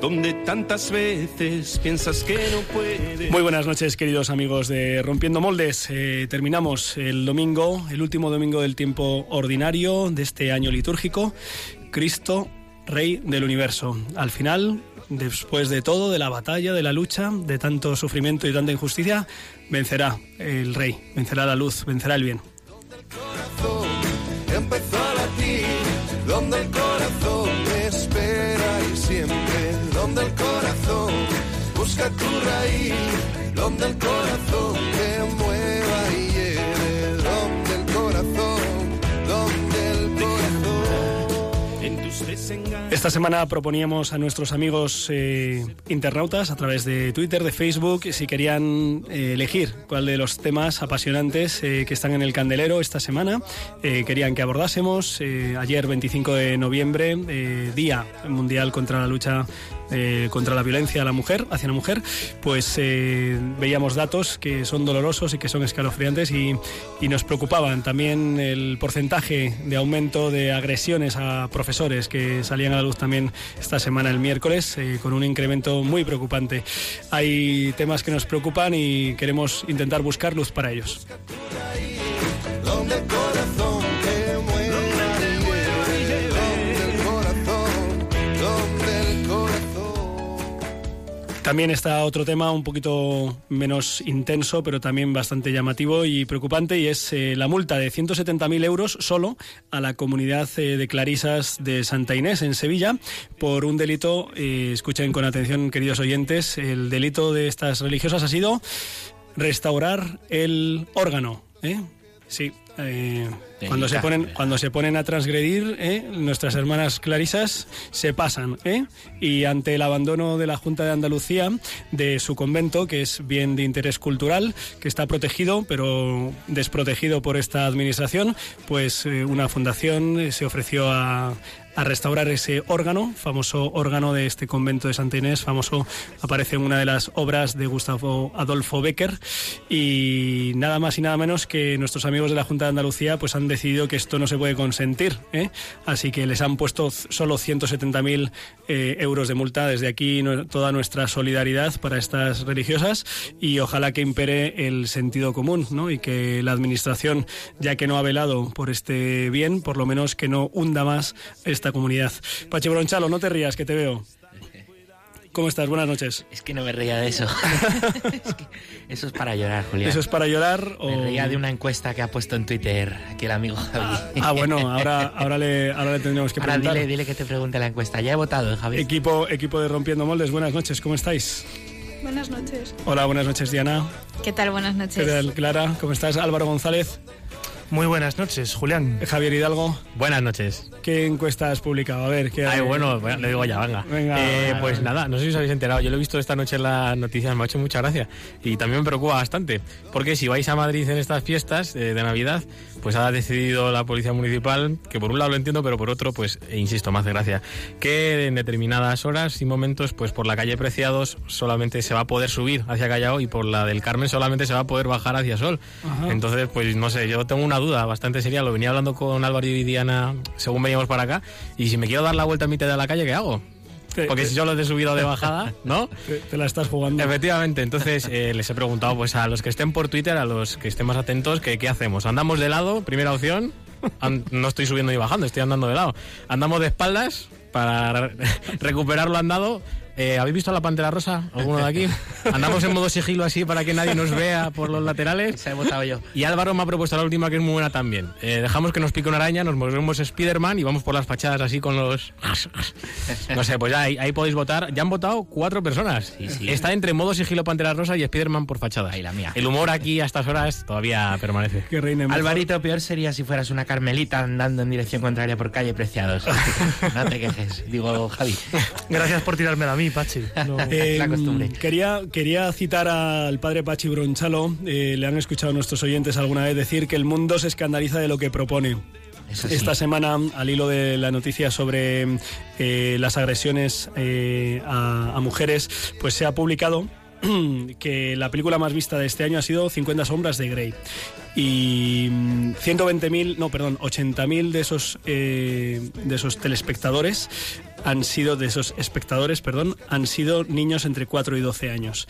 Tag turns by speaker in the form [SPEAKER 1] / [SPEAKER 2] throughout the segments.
[SPEAKER 1] donde tantas veces piensas que no puedes.
[SPEAKER 2] Muy buenas noches, queridos amigos de Rompiendo Moldes. Eh, terminamos el domingo, el último domingo del tiempo ordinario de este año litúrgico. Cristo, Rey del Universo. Al final, después de todo, de la batalla, de la lucha, de tanto sufrimiento y tanta injusticia, vencerá el Rey, vencerá la luz, vencerá el bien
[SPEAKER 3] empezó a latir, donde el corazón donde el corazón busca tu raíz, donde el corazón te mueva
[SPEAKER 2] Esta semana proponíamos a nuestros amigos eh, internautas a través de Twitter, de Facebook, si querían eh, elegir cuál de los temas apasionantes eh, que están en el candelero esta semana eh, querían que abordásemos. Eh, ayer, 25 de noviembre, eh, Día Mundial contra la lucha eh, contra la violencia a la mujer, hacia la mujer, pues eh, veíamos datos que son dolorosos y que son escalofriantes y, y nos preocupaban también el porcentaje de aumento de agresiones a profesores que salían a la luz también esta semana el miércoles eh, con un incremento muy preocupante. Hay temas que nos preocupan y queremos intentar buscar luz para ellos. También está otro tema un poquito menos intenso, pero también bastante llamativo y preocupante, y es eh, la multa de 170.000 euros solo a la comunidad eh, de clarisas de Santa Inés, en Sevilla, por un delito, eh, escuchen con atención, queridos oyentes, el delito de estas religiosas ha sido restaurar el órgano. Sí. Eh, cuando se ponen cuando se ponen a transgredir ¿eh? nuestras hermanas clarisas se pasan ¿eh? y ante el abandono de la Junta de Andalucía de su convento que es bien de interés cultural que está protegido pero desprotegido por esta administración pues eh, una fundación eh, se ofreció a a restaurar ese órgano, famoso órgano de este convento de Santa Inés, famoso, aparece en una de las obras de Gustavo Adolfo Becker y nada más y nada menos que nuestros amigos de la Junta de Andalucía pues han decidido que esto no se puede consentir, ¿eh? así que les han puesto solo 170.000 eh, euros de multa. Desde aquí no- toda nuestra solidaridad para estas religiosas y ojalá que impere el sentido común ¿no? y que la administración, ya que no ha velado por este bien, por lo menos que no hunda más esta comunidad. Pachi Bronchalo, no te rías, que te veo. ¿Cómo estás? Buenas noches.
[SPEAKER 4] Es que no me reía de eso. Es que eso es para llorar, Julián.
[SPEAKER 2] ¿Eso es para llorar o...?
[SPEAKER 4] Me reía de una encuesta que ha puesto en Twitter aquí el amigo Javi.
[SPEAKER 2] Ah, bueno, ahora, ahora, le, ahora le tendremos que
[SPEAKER 4] Ahora
[SPEAKER 2] preguntar.
[SPEAKER 4] dile, dile que te pregunte la encuesta. Ya he votado, ¿eh, Javi.
[SPEAKER 2] Equipo, equipo de Rompiendo Moldes, buenas noches, ¿cómo estáis?
[SPEAKER 5] Buenas noches.
[SPEAKER 2] Hola, buenas noches, Diana.
[SPEAKER 5] ¿Qué tal? Buenas
[SPEAKER 2] ¿Qué
[SPEAKER 5] noches.
[SPEAKER 2] tal, Clara? ¿Cómo estás? Álvaro González,
[SPEAKER 6] Muy buenas noches, Julián.
[SPEAKER 2] Javier Hidalgo.
[SPEAKER 6] Buenas noches.
[SPEAKER 2] ¿Qué encuesta has publicado? A ver, ¿qué
[SPEAKER 6] Ay, bueno, bueno, lo digo ya, venga.
[SPEAKER 2] Venga.
[SPEAKER 6] Eh, pues nada, no sé si os habéis enterado. Yo lo he visto esta noche en las noticias, me ha hecho mucha gracia. Y también me preocupa bastante. Porque si vais a Madrid en estas fiestas eh, de Navidad, pues ha decidido la Policía Municipal, que por un lado lo entiendo, pero por otro, pues, e insisto, me hace gracia, que en determinadas horas y momentos, pues por la calle Preciados solamente se va a poder subir hacia Callao y por la del Carmen solamente se va a poder bajar hacia Sol.
[SPEAKER 2] Ajá.
[SPEAKER 6] Entonces, pues no sé, yo tengo una duda bastante seria. Lo venía hablando con Álvaro y Diana según veníamos para acá. Y si me quiero dar la vuelta a mitad de la calle, ¿qué hago? Porque si solo de subida o de bajada, ¿no?
[SPEAKER 2] te, la estás jugando.
[SPEAKER 6] Efectivamente, entonces eh, les he preguntado pues a los que estén por Twitter, a los que estén más atentos, que qué hacemos. ¿Andamos de lado? Primera opción. No estoy subiendo ni bajando, estoy andando de lado. ¿Andamos de espaldas para re- recuperar lo andado? Eh, ¿Habéis visto la pantera rosa? ¿Alguno de aquí? Andamos en modo sigilo así para que nadie nos vea por los laterales.
[SPEAKER 4] Se he votado yo.
[SPEAKER 6] Y Álvaro me ha propuesto la última que es muy buena también. Eh, dejamos que nos pique una araña, nos movemos Spiderman y vamos por las fachadas así con los... No sé, pues ya ahí, ahí podéis votar. Ya han votado cuatro personas.
[SPEAKER 4] Sí, sí.
[SPEAKER 6] Está entre modo sigilo Pantera Rosa y Spiderman por fachada.
[SPEAKER 4] Ahí la mía.
[SPEAKER 6] El humor aquí a estas horas todavía permanece.
[SPEAKER 2] Que reine mejor.
[SPEAKER 4] Alvarito, peor sería si fueras una carmelita andando en dirección contraria por calle Preciados. No te quejes, digo Javi.
[SPEAKER 6] Gracias por tirarme a mí.
[SPEAKER 7] Mí, Pachi. No.
[SPEAKER 2] Eh,
[SPEAKER 4] La costumbre.
[SPEAKER 2] Quería, quería citar al padre Pachi Bronchalo. Eh, le han escuchado nuestros oyentes alguna vez decir que el mundo se escandaliza de lo que propone.
[SPEAKER 4] Sí.
[SPEAKER 2] Esta semana, al hilo de la noticia sobre eh, las agresiones eh, a, a mujeres, pues se ha publicado que la película más vista de este año ha sido 50 sombras de Grey. Y mm, 120.000, no, perdón, 80.000 de esos eh, de esos telespectadores han sido de esos espectadores, perdón, han sido niños entre 4 y 12 años.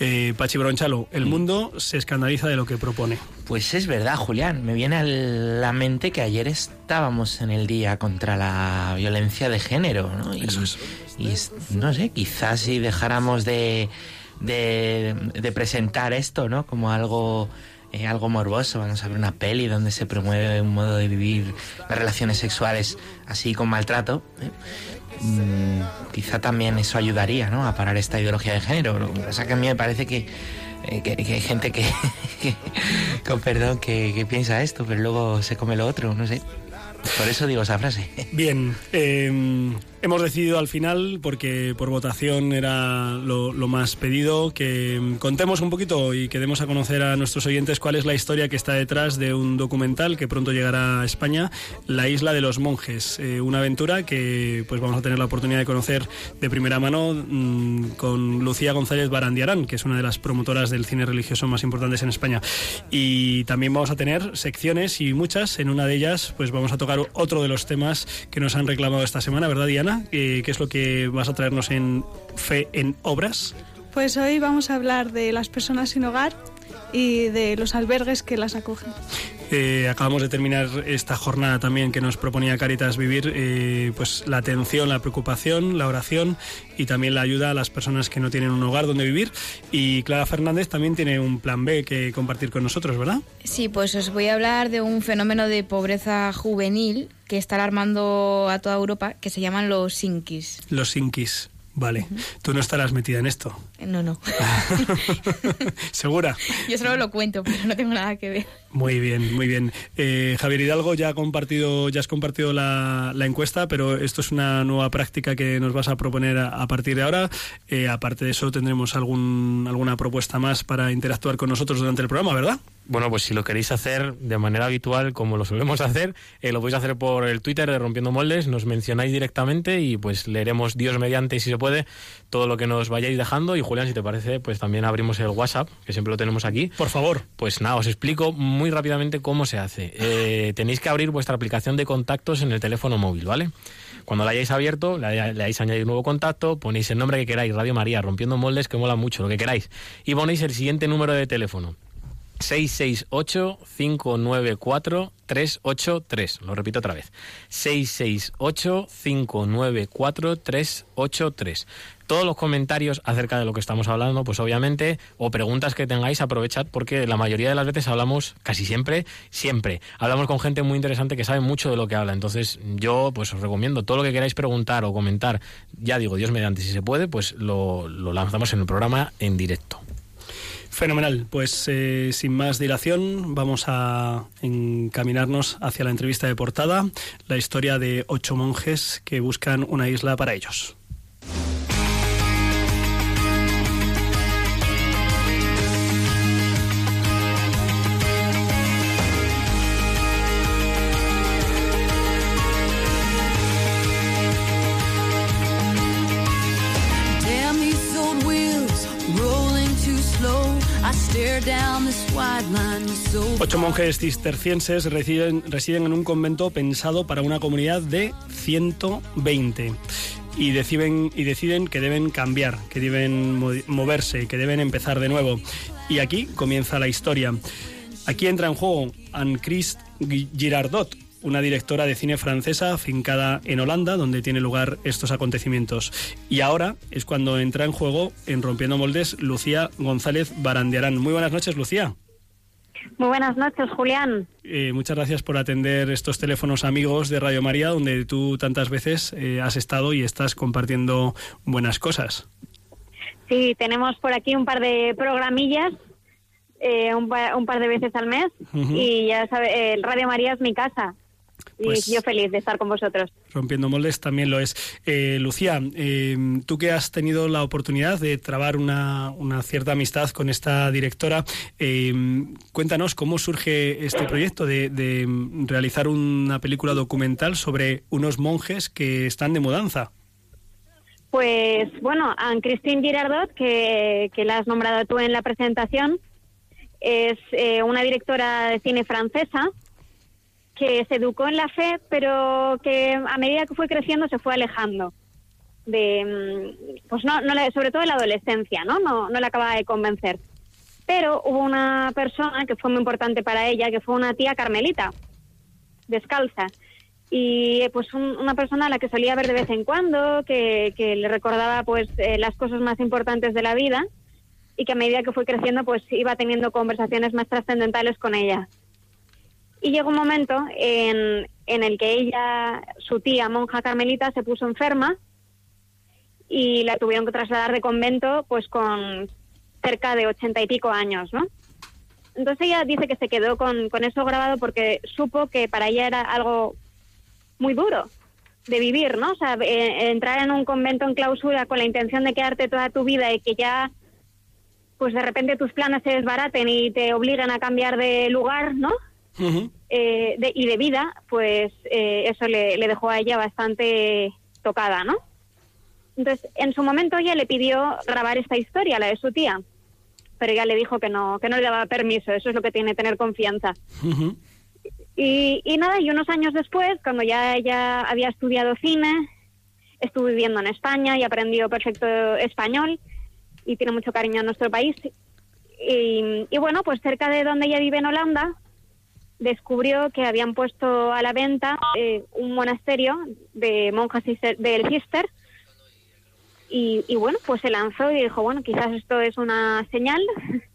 [SPEAKER 2] Eh, Pachi Bronchalo, el mundo se escandaliza de lo que propone.
[SPEAKER 4] Pues es verdad, Julián. Me viene a la mente que ayer estábamos en el día contra la violencia de género, ¿no? Y,
[SPEAKER 2] Eso es.
[SPEAKER 4] y no sé, quizás si dejáramos de, de, de presentar esto, ¿no? Como algo eh, algo morboso. Vamos a ver una peli donde se promueve un modo de vivir las relaciones sexuales así con maltrato. ¿eh? Mm, quizá también eso ayudaría, ¿no? A parar esta ideología de género. Lo que pasa que a mí me parece que eh, que, hay gente que, que- con perdón, que, que piensa esto, pero luego se come lo otro, no sé. Por eso digo esa frase.
[SPEAKER 2] Bien, eh, hemos decidido al final, porque por votación era lo, más pedido, que contemos un poquito y que demos a conocer a nuestros oyentes cuál es la historia que está detrás de un documental que pronto llegará a España, La Isla de los Monjes, eh, una aventura que pues vamos a tener la oportunidad de conocer de primera mano mm, con Lucía González Barandiarán, que es una de las promotoras del cine religioso más importantes en España. Y también vamos a tener secciones y muchas, en una de ellas pues vamos a tocar otro de los temas que nos han reclamado esta semana, ¿verdad Diana? Eh, ¿Qué es lo que vas a traernos en Fe en Obras?
[SPEAKER 5] Pues hoy vamos a hablar de las personas sin hogar y de los albergues que las acogen.
[SPEAKER 2] Eh, acabamos de terminar esta jornada también que nos proponía Caritas Vivir, eh, pues la atención, la preocupación, la oración y también la ayuda a las personas que no tienen un hogar donde vivir. Y Clara Fernández también tiene un plan B que compartir con nosotros, ¿verdad?
[SPEAKER 8] Sí, pues os voy a hablar de un fenómeno de pobreza juvenil que está alarmando a toda Europa, que se llaman los sinkis.
[SPEAKER 2] Los Sinkis. Vale, tú no estarás metida en esto.
[SPEAKER 8] No, no.
[SPEAKER 2] ¿Segura?
[SPEAKER 8] Yo solo lo cuento, pero no tengo nada que ver.
[SPEAKER 2] Muy bien, muy bien. Eh, Javier Hidalgo, ya, ha compartido, ya has compartido la, encuesta, pero esto es una nueva práctica que nos vas a proponer a, a partir de ahora. Eh, aparte de eso, tendremos algún, alguna propuesta más para interactuar con nosotros durante el programa, ¿verdad?
[SPEAKER 6] Bueno, pues si lo queréis hacer de manera habitual, como lo solemos hacer, eh, lo podéis hacer por el Twitter de Rompiendo Moldes, nos mencionáis directamente y pues leeremos Dios mediante, si se puede, todo lo que nos vayáis dejando. Y Julián, si te parece, pues también abrimos el WhatsApp, que siempre lo tenemos aquí.
[SPEAKER 2] Por favor.
[SPEAKER 6] Pues nada, os explico muy rápidamente cómo se hace. Eh, tenéis que abrir vuestra aplicación de contactos en el teléfono móvil, ¿vale? Cuando la hayáis abierto, le, le dais a añadir nuevo contacto, ponéis el nombre que queráis, Radio María, Rompiendo Moldes, que mola mucho, lo que queráis. Y ponéis el siguiente número de teléfono. 668-594-383. Lo repito otra vez. 668-594-383. Todos los comentarios acerca de lo que estamos hablando, pues obviamente, o preguntas que tengáis, aprovechad porque la mayoría de las veces hablamos, casi siempre, siempre, hablamos con gente muy interesante que sabe mucho de lo que habla. Entonces, yo pues os recomiendo todo lo que queráis preguntar o comentar, ya digo, Dios mediante, si se puede, pues lo, lo lanzamos en el programa en directo.
[SPEAKER 2] Fenomenal. Pues eh, sin más dilación, vamos a encaminarnos hacia la entrevista de portada, la historia de ocho monjes que buscan una isla para ellos. Ocho monjes cistercienses residen, residen en un convento pensado para una comunidad de 120 y deciden, y deciden que deben cambiar, que deben mo- moverse, que deben empezar de nuevo. Y aquí comienza la historia. Aquí entra en juego Anne-Christ Girardot, una directora de cine francesa afincada en Holanda, donde tiene lugar estos acontecimientos. Y ahora es cuando entra en juego, en Rompiendo Moldes, Lucía González Barandiarán. Muy buenas noches, Lucía.
[SPEAKER 9] Muy buenas noches, Julián.
[SPEAKER 2] Eh, muchas gracias por atender estos teléfonos amigos de Radio María, donde tú tantas veces eh, has estado y estás compartiendo buenas cosas.
[SPEAKER 9] Sí, tenemos por aquí un par de programillas, eh, un, pa- un par de veces al mes, y ya sabe, eh, Radio María es mi casa. Y yo feliz de estar con vosotros.
[SPEAKER 2] Rompiendo moldes también lo es. Eh, Lucía, eh, tú que has tenido la oportunidad de trabar una, una cierta amistad con esta directora, eh, cuéntanos cómo surge este proyecto de, de realizar una película documental sobre unos monjes que están de mudanza.
[SPEAKER 9] Pues bueno, Anne-Christine Girardot, que, que la has nombrado tú en la presentación, es eh, una directora de cine francesa que se educó en la fe, pero que a medida que fue creciendo se fue alejando de, mm, pues no, no sobre todo en la adolescencia, ¿no? No, no le acababa de convencer. Pero hubo una persona que fue muy importante para ella, que fue una tía carmelita, descalza. Y pues un- una persona a la que solía ver de vez en cuando, que, que le recordaba pues eh, las cosas más importantes de la vida y que a medida que fue creciendo pues iba teniendo conversaciones más trascendentales con ella. Y llegó un momento en, en el que ella, su tía monja carmelita, se puso enferma y la tuvieron que trasladar de convento pues con cerca de ochenta y pico años, ¿no? Entonces ella dice que se quedó con, eso grabado porque supo que para ella era algo muy duro de vivir, ¿no? O sea, eh, entrar en un convento en clausura con la intención de quedarte toda tu vida y que ya, pues de repente tus planes se desbaraten y te obligan a cambiar de lugar, ¿no? Eh, de- y de vida, pues eh, eso le, le dejó a ella bastante tocada, ¿no? Entonces, en su momento ella le pidió grabar esta historia, la de su tía, pero ella le dijo que no, que no le daba permiso, eso es lo que tiene tener confianza. Y, y nada, y unos años después, cuando ya ella había estudiado cine, estuvo viviendo en España y aprendió perfecto español y tiene mucho cariño a nuestro país. Y, y bueno, pues cerca de donde ella vive en Holanda, descubrió que habían puesto a la venta eh, un monasterio de monjas del Cister. Y, y bueno, pues se lanzó y dijo, bueno, quizás esto es una señal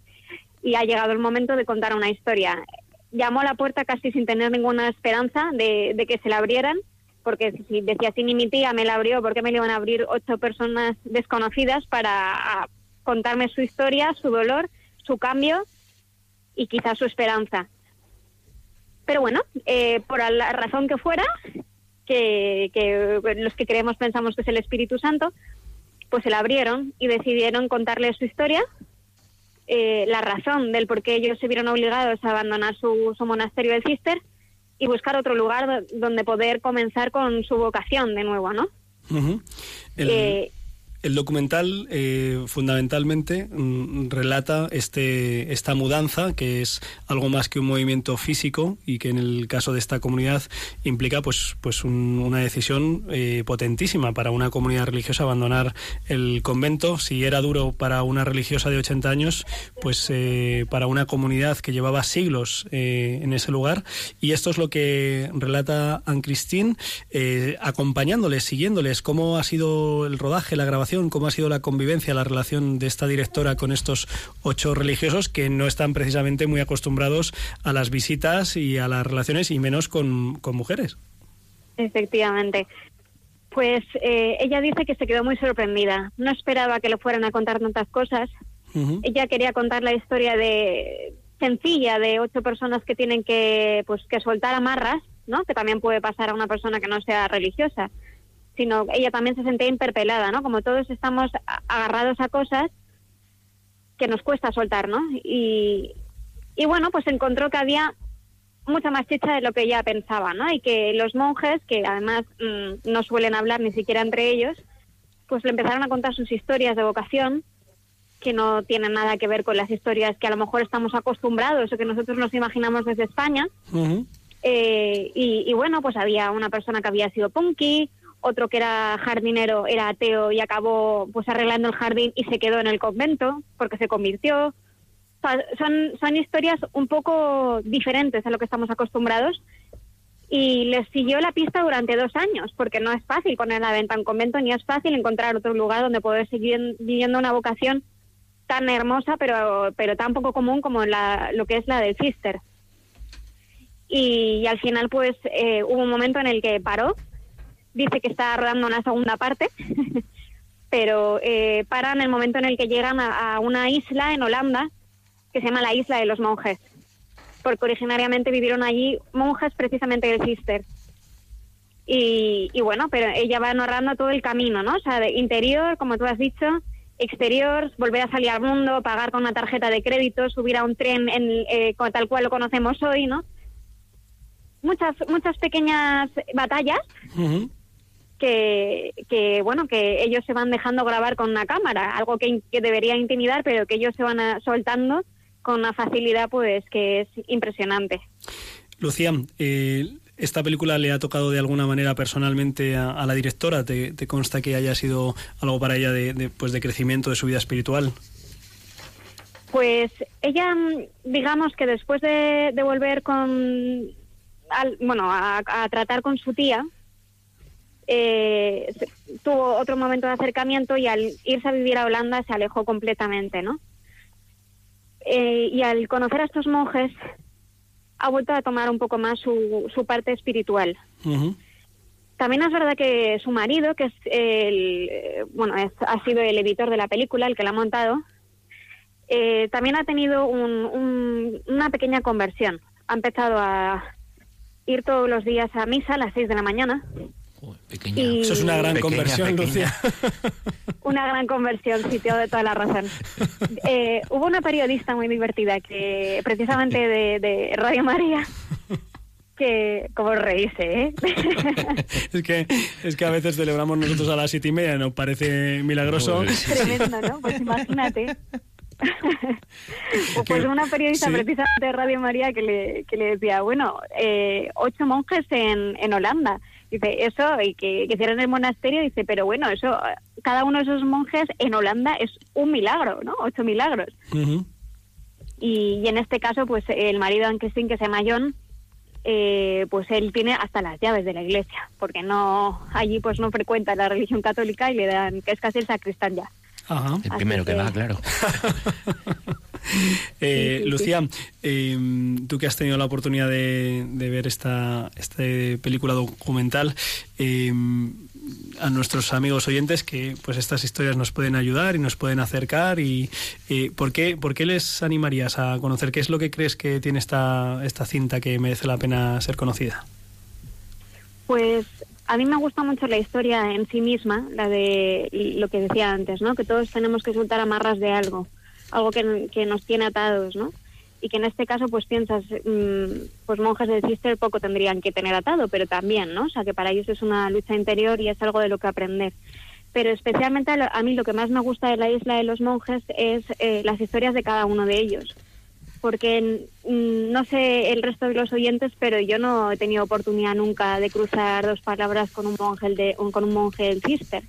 [SPEAKER 9] y ha llegado el momento de contar una historia. Llamó a la puerta casi sin tener ninguna esperanza de, de que se la abrieran, porque si decía así ni mi tía me la abrió, ¿por qué me le iban a abrir ocho personas desconocidas para ah, contarme su historia, su dolor, su cambio y quizás su esperanza? Pero bueno, eh, por la razón que fuera, que, que los que creemos pensamos que es el Espíritu Santo, pues se la abrieron y decidieron contarle su historia, eh, la razón del por qué ellos se vieron obligados a abandonar su, su monasterio del Cister y buscar otro lugar do- donde poder comenzar con su vocación de nuevo, ¿no?
[SPEAKER 2] El,
[SPEAKER 9] Eh,
[SPEAKER 2] el documental eh, fundamentalmente mm, relata este, esta mudanza, que es algo más que un movimiento físico y que en el caso de esta comunidad implica pues, pues un- una decisión eh, potentísima para una comunidad religiosa abandonar el convento. Si era duro para una religiosa de 80 años, pues eh, para una comunidad que llevaba siglos eh, en ese lugar. Y esto es lo que relata Anne Christine, eh, acompañándoles, siguiéndoles, cómo ha sido el rodaje, la grabación, cómo ha sido la convivencia, la relación de esta directora con estos ocho religiosos que no están precisamente muy acostumbrados a las visitas y a las relaciones y menos con, con mujeres.
[SPEAKER 9] Efectivamente. Pues eh, ella dice que se quedó muy sorprendida. No esperaba que le fueran a contar tantas cosas. Ella quería contar la historia de sencilla de ocho personas que tienen que pues que soltar amarras, ¿no? Que también puede pasar a una persona que no sea religiosa. Sino ella también se sentía interpelada, ¿no? Como todos estamos agarrados a cosas que nos cuesta soltar, ¿no? Y, y bueno, pues encontró que había mucha más chicha de lo que ella pensaba, ¿no? Y que los monjes, que además mm, no suelen hablar ni siquiera entre ellos, pues le empezaron a contar sus historias de vocación, que no tienen nada que ver con las historias que a lo mejor estamos acostumbrados o que nosotros nos imaginamos desde España. Eh, y, y bueno, pues había una persona que había sido punky, otro que era jardinero, era ateo y acabó pues arreglando el jardín y se quedó en el convento porque se convirtió. O sea, son, son historias un poco diferentes a lo que estamos acostumbrados y les siguió la pista durante dos años porque no es fácil poner la venta un convento ni es fácil encontrar otro lugar donde poder seguir viviendo una vocación tan hermosa pero, pero tan poco común como la, lo que es la del Cister y, y al final pues eh, hubo un momento en el que paró dice que está rodando una segunda parte pero eh, para en el momento en el que llegan a, una isla en Holanda que se llama la isla de los monjes porque originariamente vivieron allí monjes precisamente del Cister Y, y bueno, pero ella va narrando todo el camino, ¿no? O sea, de interior, como tú has dicho, exterior, volver a salir al mundo, pagar con una tarjeta de crédito, subir a un tren en, eh, tal cual lo conocemos hoy, ¿no? Muchas, muchas pequeñas batallas
[SPEAKER 2] Ujú.
[SPEAKER 9] Que, que, bueno, que ellos se van dejando grabar con una cámara, algo que, debería intimidar, pero que ellos se van a- soltando con una facilidad, pues, que es impresionante.
[SPEAKER 2] Lucía, eh, ¿esta película le ha tocado de alguna manera personalmente a, a la directora? ¿Te, te consta que haya sido algo para ella de, de, pues de crecimiento de su vida espiritual?
[SPEAKER 9] Pues ella, digamos que después de, de volver con, al- bueno, a, a tratar con su tía, eh, tuvo otro momento de acercamiento y al irse a vivir a Holanda se alejó completamente, ¿no? Eh, y al conocer a estos monjes ha vuelto a tomar un poco más su, su parte espiritual. También es verdad que su marido, que es el, eh, bueno, es- ha sido el editor de la película, el que la ha montado, eh, también ha tenido un- un- una pequeña conversión. Ha empezado a ir todos los días a misa a las 6 de la mañana.
[SPEAKER 4] Pequeña.
[SPEAKER 9] Y-
[SPEAKER 2] Eso es una gran
[SPEAKER 4] Pequeña,
[SPEAKER 2] conversión,
[SPEAKER 4] pequeña.
[SPEAKER 2] Lucía.
[SPEAKER 9] Una gran conversión, sí, doy toda la razón. Eh, hubo una periodista muy divertida que, precisamente de, de Radio María, que, como reírse, ¿eh?
[SPEAKER 2] es, que, es que a veces celebramos nosotros a las siete y media, nos parece milagroso.
[SPEAKER 9] Tremendo, ¿no? Pues imagínate. pues una periodista
[SPEAKER 2] Sí.
[SPEAKER 9] precisamente de Radio María que le, que le decía, bueno, eh, ocho monjes en, en Holanda. Dice, eso, y que, que hicieron el monasterio, dice, pero bueno, eso, cada uno de esos monjes en Holanda es un milagro, ¿no? Ocho milagros. Y, y en este caso, pues el marido de que se llama John, eh, pues él tiene hasta las llaves de la iglesia, porque no allí pues no frecuenta la religión católica y le dan, que es casi el sacristán ya.
[SPEAKER 2] Ajá.
[SPEAKER 4] El
[SPEAKER 9] Así
[SPEAKER 4] primero que
[SPEAKER 9] que-
[SPEAKER 4] va, claro.
[SPEAKER 2] Eh,
[SPEAKER 9] Sí, sí,
[SPEAKER 2] Lucía, eh, tú que has tenido la oportunidad de, de ver esta, esta película documental, eh, a nuestros amigos oyentes que pues estas historias nos pueden ayudar y nos pueden acercar y eh, ¿por, qué, ¿por qué les animarías a conocer? ¿Qué es lo que crees que tiene esta, esta cinta que merece la pena ser conocida?
[SPEAKER 9] Pues a mí me gusta mucho la historia en sí misma, la de lo que decía antes, ¿no? Que todos tenemos que soltar amarras de algo, algo que, que nos tiene atados, ¿no? Y que en este caso, pues piensas, mm, pues monjes de Cister poco tendrían que tener atado, pero también, ¿no? O sea, que para ellos es una lucha interior y es algo de lo que aprender. Pero especialmente a, mí lo que más me gusta de la isla de los monjes es eh, las historias de cada uno de ellos porque mm, no sé el resto de los oyentes, pero yo no he tenido oportunidad nunca de cruzar dos palabras con un monje de con un monje del Cister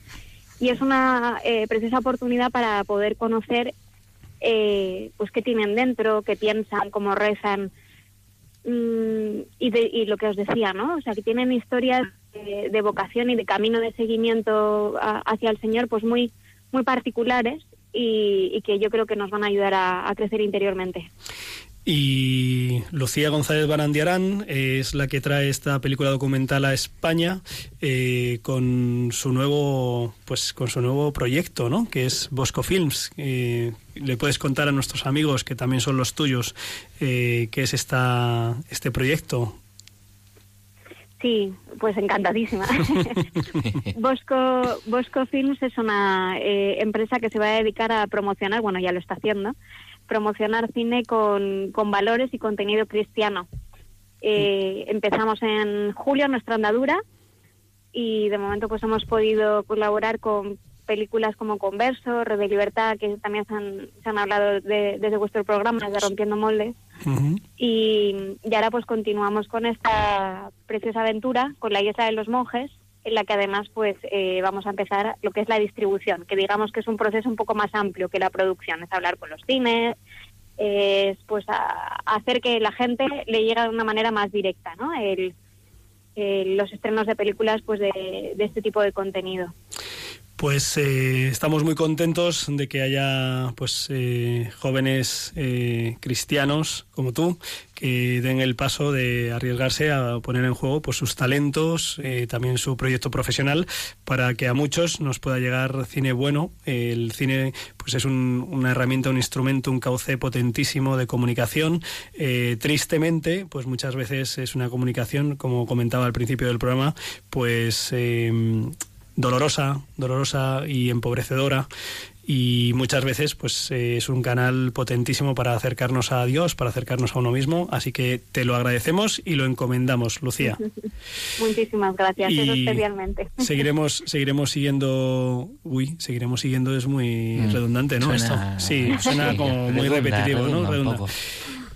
[SPEAKER 9] y es una eh, preciosa oportunidad para poder conocer eh, pues qué tienen dentro, qué piensan, cómo rezan mm, y, de- y lo que os decía, ¿no? O sea, que tienen historias de, vocación y de camino de seguimiento a- hacia el Señor, pues muy muy particulares y, que yo creo que nos van a ayudar a crecer interiormente.
[SPEAKER 2] Y Lucía González Barandiarán es la que trae esta película documental a España eh, con su nuevo pues con su nuevo proyecto, ¿no? Que es Bosco Films. Eh, le puedes contar a nuestros amigos que también son los tuyos eh, qué es esta este proyecto.
[SPEAKER 9] Sí, pues encantadísima. Bosco, Bosco Films es una eh, empresa que se va a dedicar a promocionar, bueno, ya lo está haciendo, promocionar cine con, con valores y contenido cristiano. Eh, empezamos en julio nuestra andadura y de momento pues hemos podido colaborar con películas como Converso, Red de Libertad, que también se han, se han hablado de- desde vuestro programa, de Rompiendo Moldes. Y, y ahora pues continuamos con esta preciosa aventura, con la Isla de los Monjes, en la que además pues eh, vamos a empezar lo que es la distribución, que digamos que es un proceso un poco más amplio que la producción, es hablar con los cines, es pues a- hacer que la gente le llegue de una manera más directa, ¿no? El, los estrenos de películas pues de este tipo de contenido.
[SPEAKER 2] Pues eh, estamos muy contentos de que haya pues eh, jóvenes eh, cristianos como tú que den el paso de arriesgarse a poner en juego pues sus talentos, eh, también su proyecto profesional, para que a muchos nos pueda llegar cine bueno. El cine pues es un- una herramienta, un instrumento, un cauce potentísimo de comunicación. Eh, tristemente, pues muchas veces es una comunicación, como comentaba al principio del programa, pues eh, dolorosa, dolorosa y empobrecedora y muchas veces pues eh, es un canal potentísimo para acercarnos a Dios, para acercarnos a uno mismo, así que te lo agradecemos y lo encomendamos, Lucía.
[SPEAKER 9] Muchísimas gracias, eso especialmente.
[SPEAKER 2] Seguiremos seguiremos siguiendo, uy, seguiremos siguiendo es muy
[SPEAKER 4] Mm,
[SPEAKER 2] redundante, ¿no?
[SPEAKER 4] suena-
[SPEAKER 2] Esto. Sí, suena
[SPEAKER 4] sí,
[SPEAKER 2] como muy
[SPEAKER 4] redunda,
[SPEAKER 2] repetitivo,
[SPEAKER 4] redunda
[SPEAKER 2] ¿no? Redunda.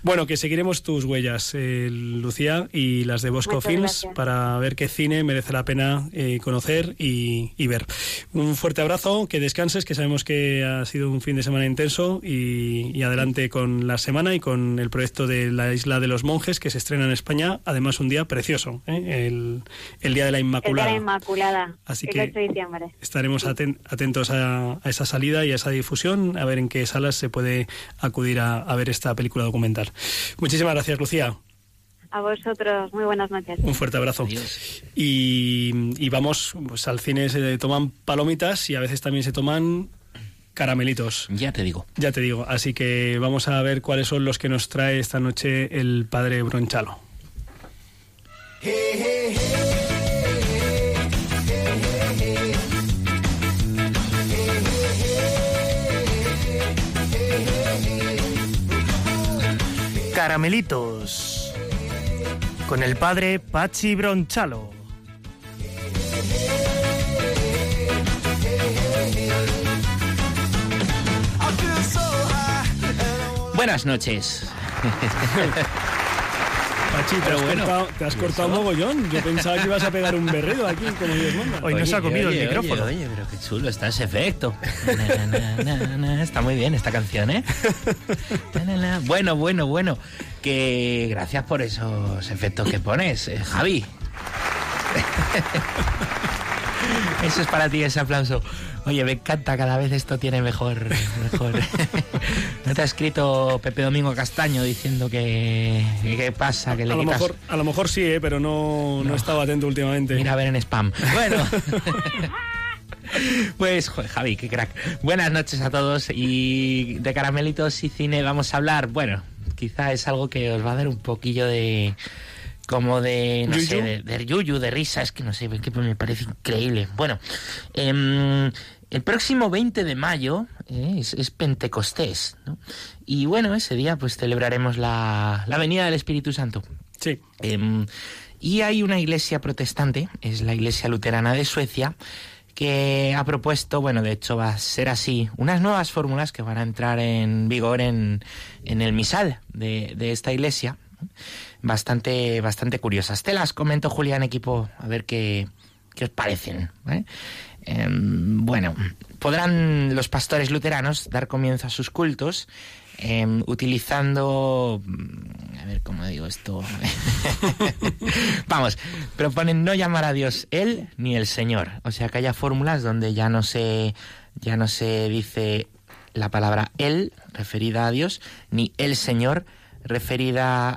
[SPEAKER 2] Bueno, que seguiremos tus huellas, eh, Lucía, y las de Bosco
[SPEAKER 9] Muchas
[SPEAKER 2] Films
[SPEAKER 9] gracias.
[SPEAKER 2] para ver qué cine merece la pena eh, conocer y, y ver. Un fuerte abrazo, que descanses, que sabemos que ha sido un fin de semana intenso y, y adelante con la semana y con el proyecto de la Isla de los Monjes que se estrena en España, además un día precioso, ¿eh? el, el Día de la
[SPEAKER 9] El día
[SPEAKER 2] Inmaculada.
[SPEAKER 9] de la Inmaculada,
[SPEAKER 2] Así
[SPEAKER 9] el
[SPEAKER 2] que-
[SPEAKER 9] 8 de diciembre.
[SPEAKER 2] Estaremos aten- atentos a, a esa salida y a esa difusión, a ver en qué salas se puede acudir a, a ver esta película documental. Muchísimas gracias, Lucía.
[SPEAKER 9] A vosotros, muy buenas noches.
[SPEAKER 2] Un fuerte abrazo. Y vamos, pues al cine se toman palomitas y a veces también se toman caramelitos.
[SPEAKER 4] Ya te digo.
[SPEAKER 2] Ya te digo, así que vamos a ver cuáles son los que nos trae esta noche el padre Bronchalo.
[SPEAKER 7] Caramelitos. Con el padre Pachi Bronchalo.
[SPEAKER 4] Buenas noches.
[SPEAKER 2] Pachi, te
[SPEAKER 4] Pero
[SPEAKER 2] has
[SPEAKER 4] bueno,
[SPEAKER 2] cortado, te has
[SPEAKER 4] ¿y
[SPEAKER 2] cortado
[SPEAKER 4] eso?
[SPEAKER 2] mogollón. Yo pensaba que ibas a pegar un berrido aquí, como Dios manda.
[SPEAKER 7] Hoy no se ha comido el
[SPEAKER 4] oye,
[SPEAKER 7] micrófono.
[SPEAKER 4] Oye, oye, pero qué chulo está ese efecto. Na, na, na, na. Está muy bien esta canción, ¿eh? Na, na, na. Bueno, bueno, bueno. Que gracias por esos efectos que pones, eh, Javi. Eso es para ti, ese aplauso. Oye, me encanta, cada vez esto tiene mejor... mejor. ¿No te ha escrito Pepe Domingo Castaño diciendo que... ¿Qué pasa? Que
[SPEAKER 2] A
[SPEAKER 4] le
[SPEAKER 2] lo,
[SPEAKER 4] quitas...
[SPEAKER 2] mejor, a lo mejor sí, ¿eh? pero no, no. he estado atento últimamente.
[SPEAKER 4] Mira a ver en spam. Bueno. Pues, joder, Javi, qué crack. Buenas noches a todos y de caramelitos y cine vamos a hablar. Bueno, quizá es algo que os va a dar un poquillo de... Como de, no
[SPEAKER 2] ¿Yuyu?
[SPEAKER 4] sé, de, de yuyu, de risa, es que no sé, que me parece increíble. Bueno, em, el próximo 20 de mayo eh, es, es Pentecostés, ¿no? Y bueno, ese día pues celebraremos la, la venida del Espíritu Santo.
[SPEAKER 2] Sí.
[SPEAKER 4] Em, y hay una iglesia protestante, es la iglesia luterana de Suecia, que ha propuesto, bueno, de hecho va a ser así, unas nuevas fórmulas que van a entrar en vigor en, en el misal de, de esta iglesia, bastante, bastante curiosas. Te las comento, Julián, equipo, a ver qué, qué os parecen. Em, bueno, podrán los pastores luteranos dar comienzo a sus cultos em, utilizando... mm, A ver cómo digo esto. Vamos, proponen no llamar a Dios Él ni el Señor. O sea que haya fórmulas donde ya no se, ya no se dice la palabra Él referida a Dios, ni el Señor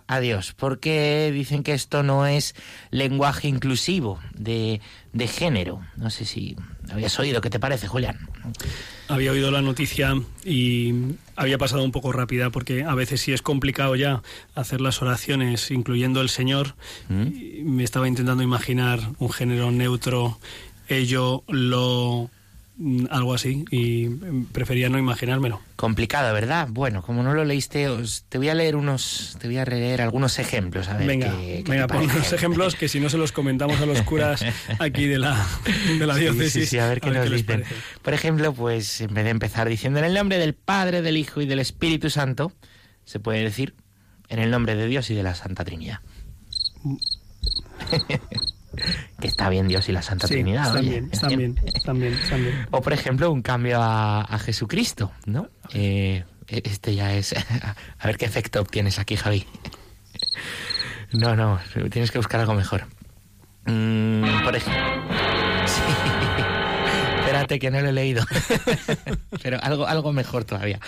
[SPEAKER 4] a Dios, porque dicen que esto no es lenguaje inclusivo de, de género. No sé si habías oído, ¿qué te parece, Julián?
[SPEAKER 2] Había oído la noticia y había pasado un poco rápida porque a veces sí es complicado ya hacer las oraciones incluyendo el Señor. Y Me estaba intentando imaginar un género neutro, ello, lo, mm, algo así y mm, prefería no imaginármelo.
[SPEAKER 4] Complicado, ¿verdad? Bueno, como no lo leíste, os- te voy a leer unos, te voy a leer algunos ejemplos. A ver
[SPEAKER 2] venga,
[SPEAKER 4] qué- qué
[SPEAKER 2] venga, pon unos ejemplos que si no se los comentamos a los curas aquí de la, de la
[SPEAKER 4] Sí,
[SPEAKER 2] diócesis.
[SPEAKER 4] Sí, sí, a ver qué nos dicen. Por ejemplo, pues en vez de empezar diciendo en el nombre del Padre, del Hijo y del Espíritu Santo, se puede decir en el nombre de Dios y de la Santa Trinidad. que está bien Dios y la Santa
[SPEAKER 2] Sí,
[SPEAKER 4] Trinidad.
[SPEAKER 2] están
[SPEAKER 4] oye.
[SPEAKER 2] bien, están bien, están bien, están bien.
[SPEAKER 4] O por ejemplo, un cambio a, a Jesucristo, ¿no? Eh, este ya es... A ver qué efecto obtienes aquí, Javi. No, no, tienes que buscar algo mejor. Mm, por ejemplo... Sí. Espérate que no lo he leído. Pero algo, algo mejor todavía.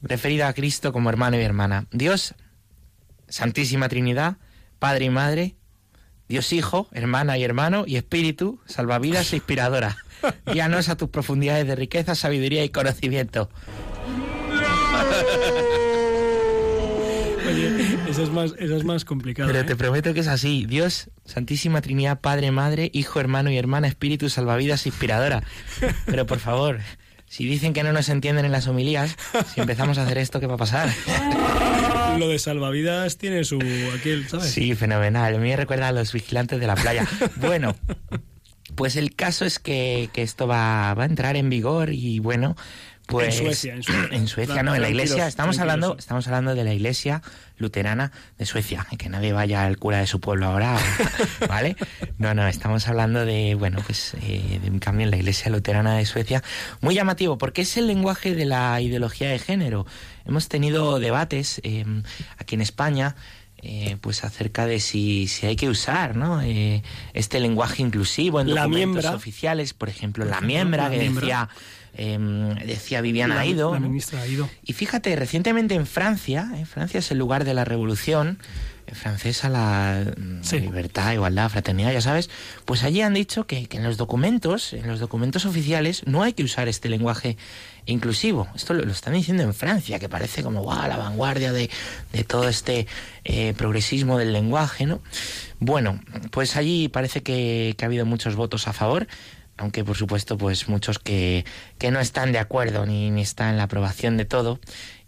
[SPEAKER 4] Referido a Cristo como hermano y hermana. Dios, Santísima Trinidad, Padre y Madre, Dios Hijo, hermana y hermano, y Espíritu, salvavidas e inspiradora. Guíanos a tus profundidades de riqueza, sabiduría y conocimiento.
[SPEAKER 2] Oye, esa es más, esa es más complicada.
[SPEAKER 4] Pero
[SPEAKER 2] ¿eh?
[SPEAKER 4] te prometo que es así. Dios, Santísima Trinidad, Padre, Madre, Hijo, Hermano y Hermana, Espíritu, Salvavidas, Inspiradora. Pero por favor, si dicen que no nos entienden en las homilías, si empezamos a hacer esto, ¿qué va a pasar?
[SPEAKER 2] Lo de salvavidas tiene su aquel, ¿sabes?
[SPEAKER 4] Sí, fenomenal. A mí me recuerda a los vigilantes de la playa. Bueno, pues el caso es que, que esto va, va a entrar en vigor y bueno, pues
[SPEAKER 2] En Suecia, en Suecia.
[SPEAKER 4] en Suecia, no, en la iglesia. Estamos hablando, estamos hablando de la iglesia luterana de Suecia, que nadie vaya al cura de su pueblo ahora, ¿vale? No, no, estamos hablando de, bueno, pues eh, de un cambio en la iglesia luterana de Suecia, muy llamativo, porque es el lenguaje de la ideología de género. Hemos tenido debates eh, aquí en España. eh, pues acerca de si, si hay que usar ¿no? Eh, este lenguaje inclusivo en
[SPEAKER 2] La
[SPEAKER 4] documentos
[SPEAKER 2] miembra.
[SPEAKER 4] oficiales, por ejemplo, la miembra
[SPEAKER 2] la
[SPEAKER 4] que
[SPEAKER 2] miembra.
[SPEAKER 4] decía em, decía Viviana
[SPEAKER 2] La-
[SPEAKER 4] Aido.
[SPEAKER 2] La
[SPEAKER 4] ¿no?
[SPEAKER 2] ministra Aido.
[SPEAKER 4] Y fíjate, recientemente en Francia, en Francia es el lugar de la revolución eh, francesa, la mm, libertad, igualdad, fraternidad, ya sabes, pues allí han dicho que, que en los documentos, en los documentos oficiales, no hay que usar este lenguaje inclusivo. Esto lo, lo están diciendo en Francia, que parece como guau, la vanguardia de, de todo este eh, progresismo del lenguaje, ¿no? Bueno, pues allí parece que, que ha habido muchos votos a favor aunque por supuesto pues muchos que, que no están de acuerdo ni, ni están en la aprobación de todo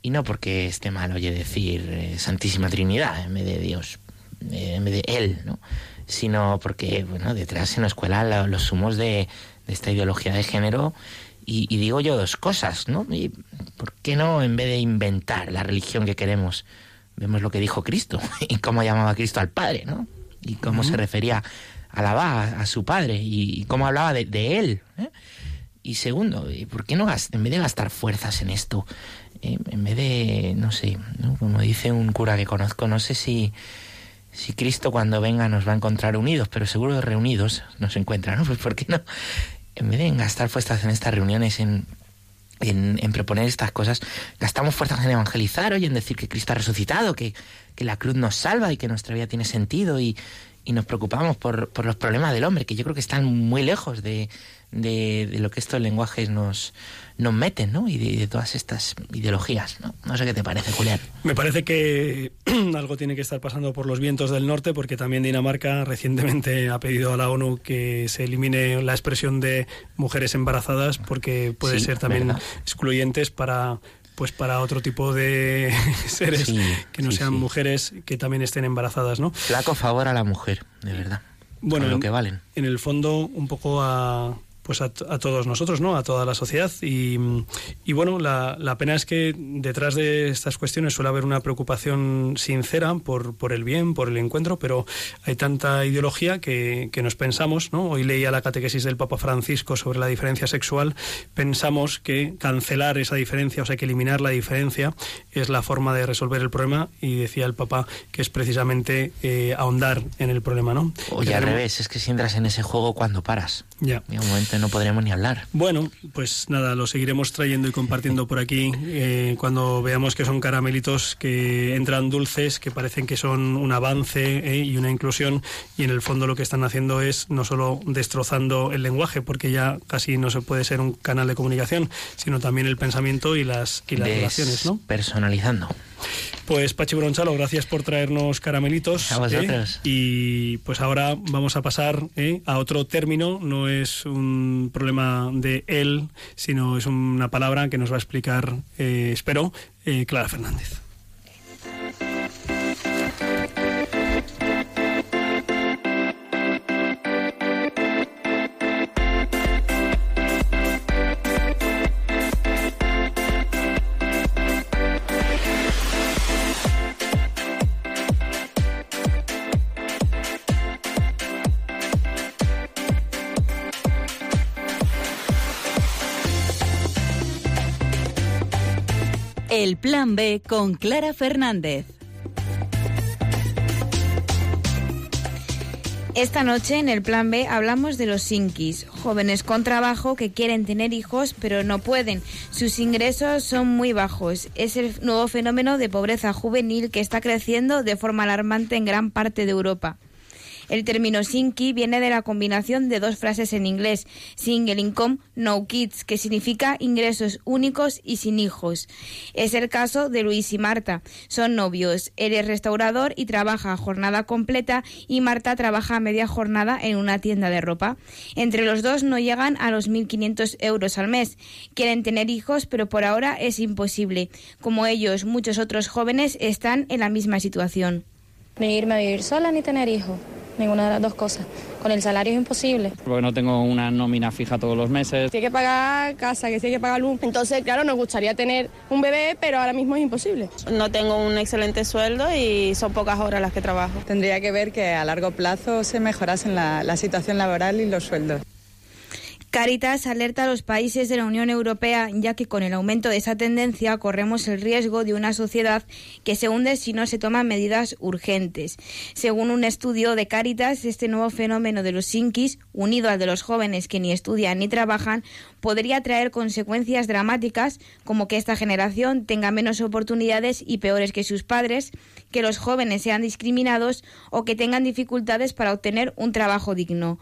[SPEAKER 4] y no porque esté mal oye decir eh, Santísima Trinidad en vez de Dios eh, en vez de Él no sino porque bueno detrás se nos cuelan la- los humos de, de esta ideología de género y, y digo yo dos cosas no y por qué no en vez de inventar la religión que queremos vemos lo que dijo Cristo y cómo llamaba Cristo al Padre no y cómo se refería alababa a, a su padre y, cómo hablaba de, de él. ¿eh? Y segundo, ¿y ¿por qué no en vez de gastar fuerzas en esto, en vez de, no sé, ¿no? como dice un cura que conozco, no sé si, si Cristo cuando venga nos va a encontrar unidos, pero seguro reunidos nos encuentra, ¿no? Pues ¿por qué no? En vez de gastar fuerzas en estas reuniones, en, en, proponer estas cosas, gastamos fuerzas en evangelizar, oye, en decir que Cristo ha resucitado, que, que la cruz nos salva y que nuestra vida tiene sentido y, y nos preocupamos por, por los problemas del hombre, que yo creo que están muy lejos de, de, de lo que estos lenguajes nos, nos meten, ¿no? Y de, de todas estas ideologías, ¿no? No sé qué te parece, Julián.
[SPEAKER 2] Me parece que algo tiene que estar pasando por los vientos del norte, porque también Dinamarca recientemente ha pedido a la ONU que se elimine la expresión de mujeres embarazadas, porque puede
[SPEAKER 4] Sí,
[SPEAKER 2] ser también
[SPEAKER 4] ¿verdad?
[SPEAKER 2] excluyentes para pues para otro tipo de seres
[SPEAKER 4] Sí,
[SPEAKER 2] que no
[SPEAKER 4] sí,
[SPEAKER 2] sean
[SPEAKER 4] sí.
[SPEAKER 2] mujeres que también estén embarazadas, ¿no?
[SPEAKER 4] Flaco favor a la mujer, de verdad.
[SPEAKER 2] Bueno,
[SPEAKER 4] lo que valen.
[SPEAKER 2] en el fondo un poco a pues a, todos nosotros, ¿no? A toda la sociedad. Y, y bueno, la, la pena es que detrás de estas cuestiones suele haber una preocupación sincera por, por el bien, por el encuentro, pero hay tanta ideología que, que nos pensamos, ¿no? Hoy leía la catequesis del Papa Francisco sobre la diferencia sexual, pensamos que cancelar esa diferencia, o sea, que eliminar la diferencia es la forma de resolver el problema y decía el Papa que es precisamente eh, ahondar en el problema, ¿no?
[SPEAKER 4] Oye,
[SPEAKER 2] Que
[SPEAKER 4] al
[SPEAKER 2] tenemos-
[SPEAKER 4] revés, es que si entras en ese juego cuando paras.
[SPEAKER 2] Ya.
[SPEAKER 4] En un momento no podremos ni hablar.
[SPEAKER 2] Bueno, pues nada, lo seguiremos trayendo y compartiendo por aquí eh, cuando veamos que son caramelitos que entran dulces, que parecen que son un avance eh, y una inclusión y en el fondo lo que están haciendo es no solo destrozando el lenguaje, porque ya casi no se puede ser un canal de comunicación, sino también el pensamiento y las, y las relaciones, ¿no?
[SPEAKER 4] Personalizando.
[SPEAKER 2] Pues Pachi Bronchalo, gracias por traernos caramelitos.
[SPEAKER 4] A vosotros.
[SPEAKER 2] ¿eh? Y pues ahora vamos a pasar ¿eh? a otro término. No es un problema de él, sino es una palabra que nos va a explicar, eh, espero, eh, Clara Fernández.
[SPEAKER 10] El Plan B con Clara Fernández.
[SPEAKER 8] Esta noche en el Plan B hablamos de los Sinkis, jóvenes con trabajo que quieren tener hijos pero no pueden. Sus ingresos son muy bajos. Es el nuevo fenómeno de pobreza juvenil que está creciendo de forma alarmante en gran parte de Europa. El término Sinki viene de la combinación de dos frases en inglés, single income, no kids, que significa ingresos únicos y sin hijos. Es el caso de Luis y Marta. Son novios. Él es restaurador y trabaja a jornada completa y Marta trabaja a media jornada en una tienda de ropa. Entre los dos no llegan a los 1.500 euros al mes. Quieren tener hijos, pero por ahora es imposible. Como ellos, muchos otros jóvenes están en la misma situación.
[SPEAKER 11] Ni irme a vivir sola ni tener hijos ninguna de las dos cosas. Con el salario es imposible.
[SPEAKER 12] Porque no tengo una nómina fija todos los meses.
[SPEAKER 13] Tiene que pagar casa, que tiene que pagar luz. Entonces, claro, nos gustaría tener un bebé, pero ahora mismo es imposible.
[SPEAKER 14] No tengo un excelente sueldo y son pocas horas las que trabajo.
[SPEAKER 15] Tendría que ver que a largo plazo se mejorasen la, la situación laboral y los sueldos.
[SPEAKER 8] Caritas alerta a los países de la Unión Europea, ya que con el aumento de esa tendencia corremos el riesgo de una sociedad que se hunde si no se toman medidas urgentes. Según un estudio de Caritas, este nuevo fenómeno de los sinkis, unido al de los jóvenes que ni estudian ni trabajan, podría traer consecuencias dramáticas como que esta generación tenga menos oportunidades y peores que sus padres, que los jóvenes sean discriminados o que tengan dificultades para obtener un trabajo digno.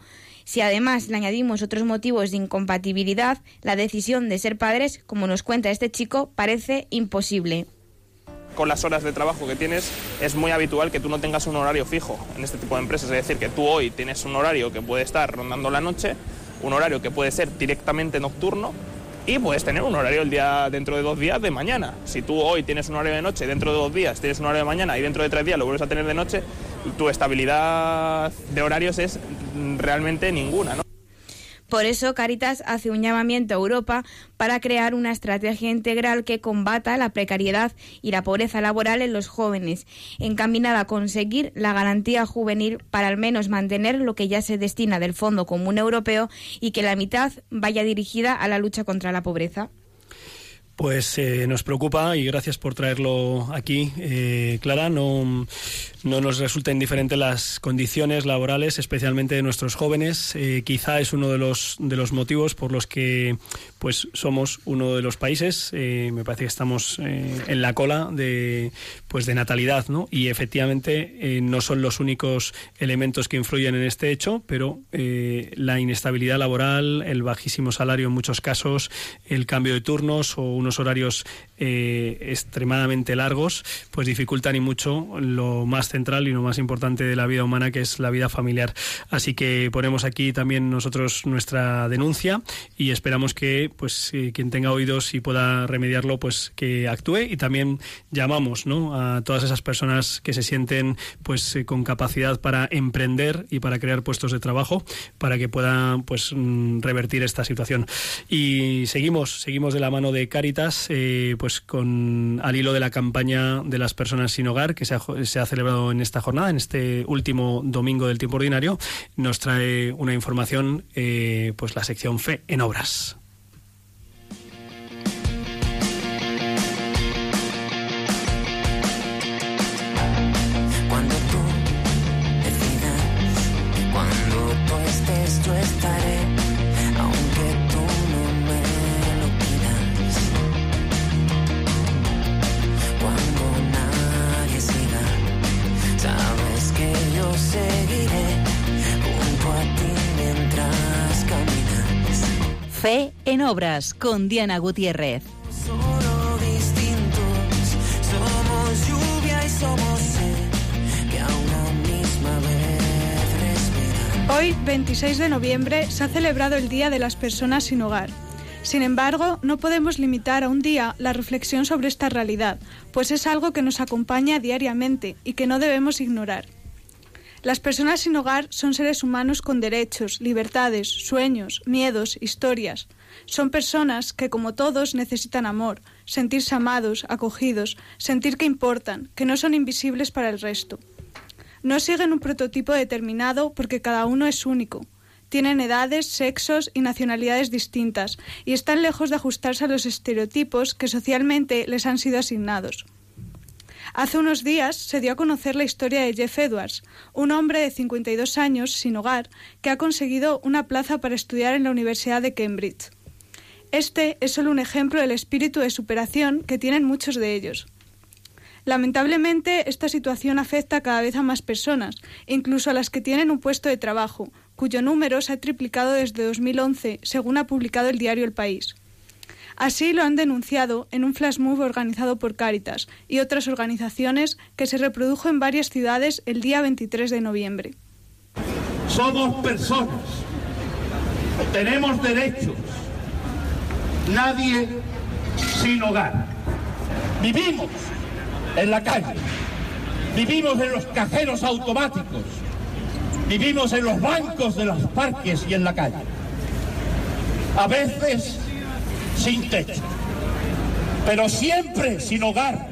[SPEAKER 8] Si además le añadimos otros motivos de incompatibilidad, la decisión de ser padres, como nos cuenta este chico, parece imposible.
[SPEAKER 16] Con las horas de trabajo que tienes es muy habitual que tú no tengas un horario fijo en este tipo de empresas, es decir, que tú hoy tienes un horario que puede estar rondando la noche, un horario que puede ser directamente nocturno y puedes tener un horario el día dentro de dos días de mañana. Si tú hoy tienes un horario de noche, dentro de dos días tienes un horario de mañana y dentro de tres días lo vuelves a tener de noche, tu estabilidad de horarios es realmente ninguna. ¿no?
[SPEAKER 8] Por eso Caritas hace un llamamiento a Europa para crear una estrategia integral que combata la precariedad y la pobreza laboral en los jóvenes, encaminada a conseguir la garantía juvenil para al menos mantener lo que ya se destina del Fondo Común Europeo y que la mitad vaya dirigida a la lucha contra la pobreza.
[SPEAKER 2] Pues eh, nos preocupa y gracias por traerlo aquí, eh, Clara. No, no nos resulta indiferente las condiciones laborales, especialmente de nuestros jóvenes. Eh, quizá es uno de los, de los motivos por los que pues somos uno de los países, eh, me parece que estamos eh, en la cola de, pues de natalidad, ¿no? Y efectivamente eh, no son los únicos elementos que influyen en este hecho, pero la inestabilidad laboral, el bajísimo salario en muchos casos, el cambio de turnos o unos horarios extremadamente largos, pues dificultan y mucho lo más central y lo más importante de la vida humana, que es la vida familiar. Así que ponemos aquí también nosotros nuestra denuncia y esperamos que pues eh, quien tenga oídos y pueda remediarlo, pues que actúe y también llamamos, ¿no? A todas esas personas que se sienten, pues eh, con capacidad para emprender y para crear puestos de trabajo, para que puedan, pues mm, revertir esta situación. Y seguimos, seguimos de la mano de Cáritas, eh, pues con al hilo de la campaña de las personas sin hogar que se ha, se ha celebrado en esta jornada, en este último domingo del tiempo ordinario, nos trae una información, pues la sección Fe en Obras.
[SPEAKER 10] Obras con Diana Gutiérrez.
[SPEAKER 5] Hoy, 26 de noviembre, se ha celebrado el Día de las Personas sin Hogar. Sin embargo, no podemos limitar a un día la reflexión sobre esta realidad, pues es algo que nos acompaña diariamente y que no debemos ignorar. Las personas sin hogar son seres humanos con derechos, libertades, sueños, miedos, historias. Son personas que, como todos, necesitan amor, sentirse amados, acogidos, sentir que importan, que no son invisibles para el resto. No siguen un prototipo determinado porque cada uno es único. Tienen edades, sexos y nacionalidades distintas y están lejos de ajustarse a los estereotipos que socialmente les han sido asignados. Hace unos días se dio a conocer la historia de Jeff Edwards, un hombre de 52 años sin hogar que ha conseguido una plaza para estudiar en la Universidad de Cambridge. Este es solo un ejemplo del espíritu de superación que tienen muchos de ellos. Lamentablemente, esta situación afecta cada vez a más personas, incluso a las que tienen un puesto de trabajo, cuyo número se ha triplicado desde 2011, según ha publicado el diario El País. Así lo han denunciado en un flash move organizado por Cáritas y otras organizaciones que se reprodujo en varias ciudades el día 23 de noviembre.
[SPEAKER 17] Somos personas, tenemos derechos, nadie sin hogar. Vivimos en la calle, vivimos en los cajeros automáticos, vivimos en los bancos de los parques y en la calle. A veces sin techo, pero siempre sin hogar.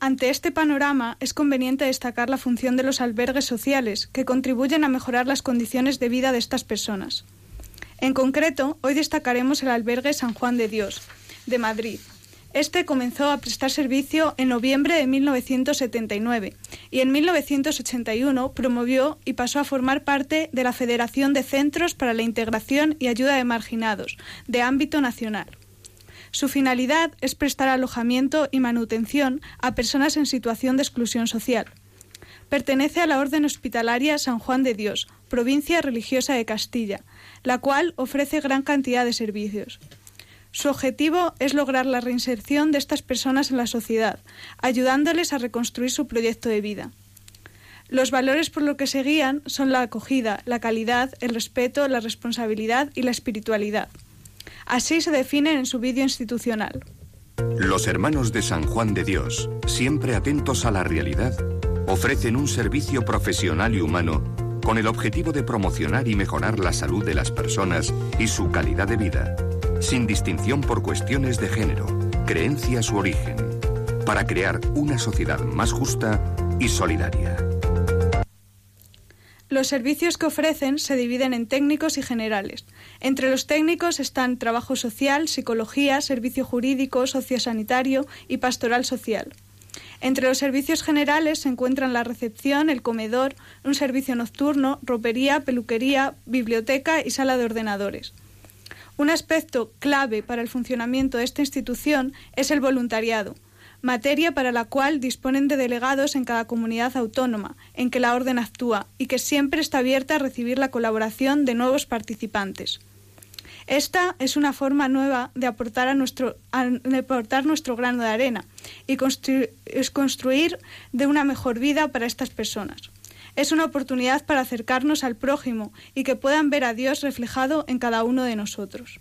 [SPEAKER 5] Ante este panorama es conveniente destacar la función de los albergues sociales, que contribuyen a mejorar las condiciones de vida de estas personas. En concreto, hoy destacaremos el albergue San Juan de Dios, de Madrid. Este comenzó a prestar servicio en noviembre de 1979 y en 1981 promovió y pasó a formar parte de la Federación de Centros para la Integración y Ayuda de Marginados, de ámbito nacional. Su finalidad es prestar alojamiento y manutención a personas en situación de exclusión social. Pertenece a la Orden Hospitalaria San Juan de Dios, provincia religiosa de Castilla, la cual ofrece gran cantidad de servicios. Su objetivo es lograr la reinserción de estas personas en la sociedad, ayudándoles a reconstruir su proyecto de vida. Los valores por los que se guían son la acogida, la calidad, el respeto, la responsabilidad y la espiritualidad. Así se definen en su vídeo institucional.
[SPEAKER 18] Los hermanos de San Juan de Dios, siempre atentos a la realidad, ofrecen un servicio profesional y humano con el objetivo de promocionar y mejorar la salud de las personas y su calidad de vida sin distinción por cuestiones de género, creencias u origen, para crear una sociedad más justa y solidaria.
[SPEAKER 5] Los servicios que ofrecen se dividen en técnicos y generales. Entre los técnicos están trabajo social, psicología, servicio jurídico, sociosanitario y pastoral social. Entre los servicios generales se encuentran la recepción, el comedor, un servicio nocturno, ropería, peluquería, biblioteca y sala de ordenadores. Un aspecto clave para el funcionamiento de esta institución es el voluntariado, materia para la cual disponen de delegados en cada comunidad autónoma en que la Orden actúa y que siempre está abierta a recibir la colaboración de nuevos participantes. Esta es una forma nueva de aportar, nuestro, de nuestro grano de arena y construir de una mejor vida para estas personas. Es una oportunidad para acercarnos al prójimo y que puedan ver a Dios reflejado en cada uno de nosotros.